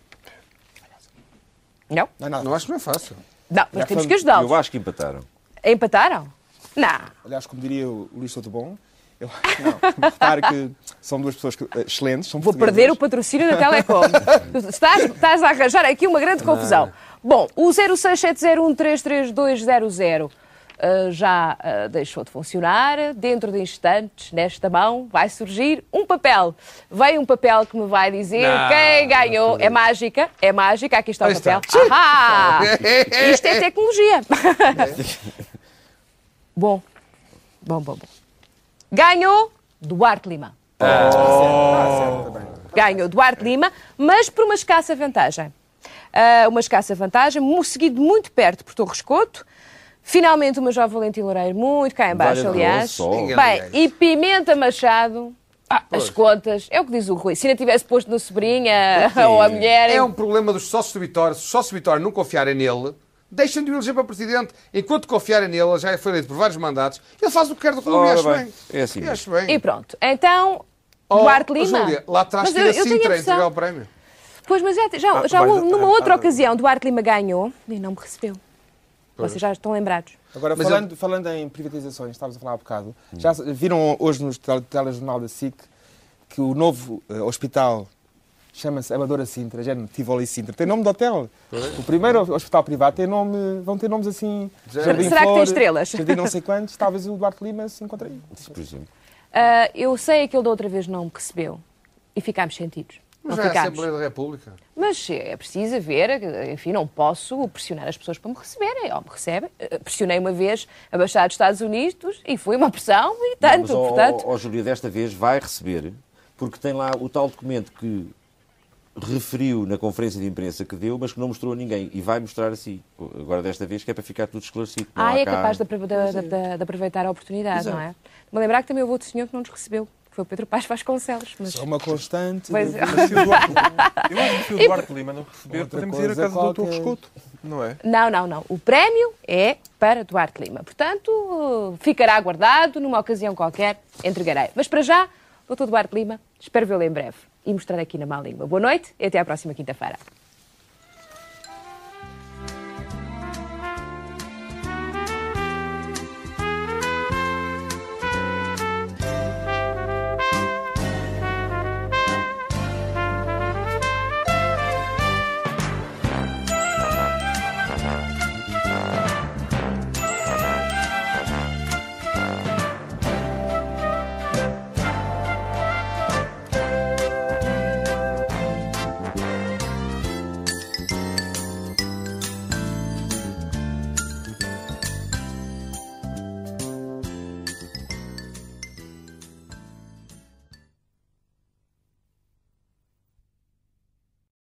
Não? Não é nada. Não acho que não é fácil. Não, mas Já temos foi- que ajudá-los. Eu acho que empataram. Empataram? Não. Aliás, como diria o Luís Souto Bom, eu, não, repare que são duas pessoas que- eh, excelentes. São Vou perder o patrocínio da Telecom. estás, estás a arranjar aqui uma grande confusão. Bom, o 0670133200 uh, já uh, deixou de funcionar. Dentro de instantes, nesta mão, vai surgir um papel. Vem um papel que me vai dizer Não, quem ganhou. É mágica, é mágica. Aqui está o Aí está. papel. Ahá! Isto é tecnologia. bom, bom, bom, bom. Ganhou Duarte Lima. Ganhou Duarte Lima, mas por uma escassa vantagem. Ah, uma escassa vantagem, seguido muito perto por Torres Couto. Finalmente, uma jovem Valentim Loureiro, muito cá em baixo, Valha-me aliás. Bem, e Pimenta Machado, ah, as contas, é o que diz o Rui. Se ainda tivesse posto na sobrinha ou a mulher. É um problema dos sócios do Vitória. Se os sócios do Vitória não confiarem nele, deixem de o eleger para presidente. Enquanto confiarem nele, ele já foi eleito por vários mandatos, ele faz o que quer do clube e acho bem, bem. é assim E acho bem. E pronto. Então, Oh, Duarte Lima. Júlia, lá atrás eu- tira eu tenho a Sintra a entregar o prémio. Pois, mas já, já, Ah, já vai- numa ah, outra ah, ocasião, Duarte Lima ganhou e não me recebeu. Pois. Vocês já estão lembrados. Agora, Mas falando, falando em privatizações, estavas a falar há bocado, já viram hoje no tele- telejornal da SIC que o novo eh, hospital chama-se Amadora Sintra, género Tivoli Sintra. Tem nome de hotel. O primeiro hospital privado tem nome, vão ter nomes assim... Jardim Será que tem Flor, estrelas? Jardim não sei quantos. Talvez o Duarte Lima se encontre aí. Por exemplo. Ah, eu sei que ele da outra vez não me recebeu e ficámos sentidos. Mas não já é a. Assembleia da República. Mas é preciso ver, enfim, não posso pressionar as pessoas para me receberem. Ou me recebem. Eh, Pressionei uma vez a Embaixada dos Estados Unidos e foi uma pressão e tanto. Mas, ó, portanto, ó, ó, Júlia, desta vez vai receber, porque tem lá o tal documento que referiu na conferência de imprensa que deu, mas que não mostrou a ninguém. E vai mostrar assim. Agora, desta vez, que é para ficar tudo esclarecido. Não ah, é cá- capaz de, de- de- de- de aproveitar a oportunidade, Exato. não é? Me lembrar que também houve outro senhor que não nos recebeu, que foi o Pedro Paz Vasconcelos. Mas... É uma constante. Pois é. Eu acho que se o Duarte Lima não receber, Outra podemos ir a coisa casa do qualquer. Dr. Rescoto. Não é? Não, não, não. O prémio é para Duarte Lima. Portanto, ficará guardado numa ocasião qualquer, entregarei. Mas para já, Dr. Duarte Lima, espero vê-lo em breve e mostrar aqui na má língua. Boa noite e até à próxima quinta-feira.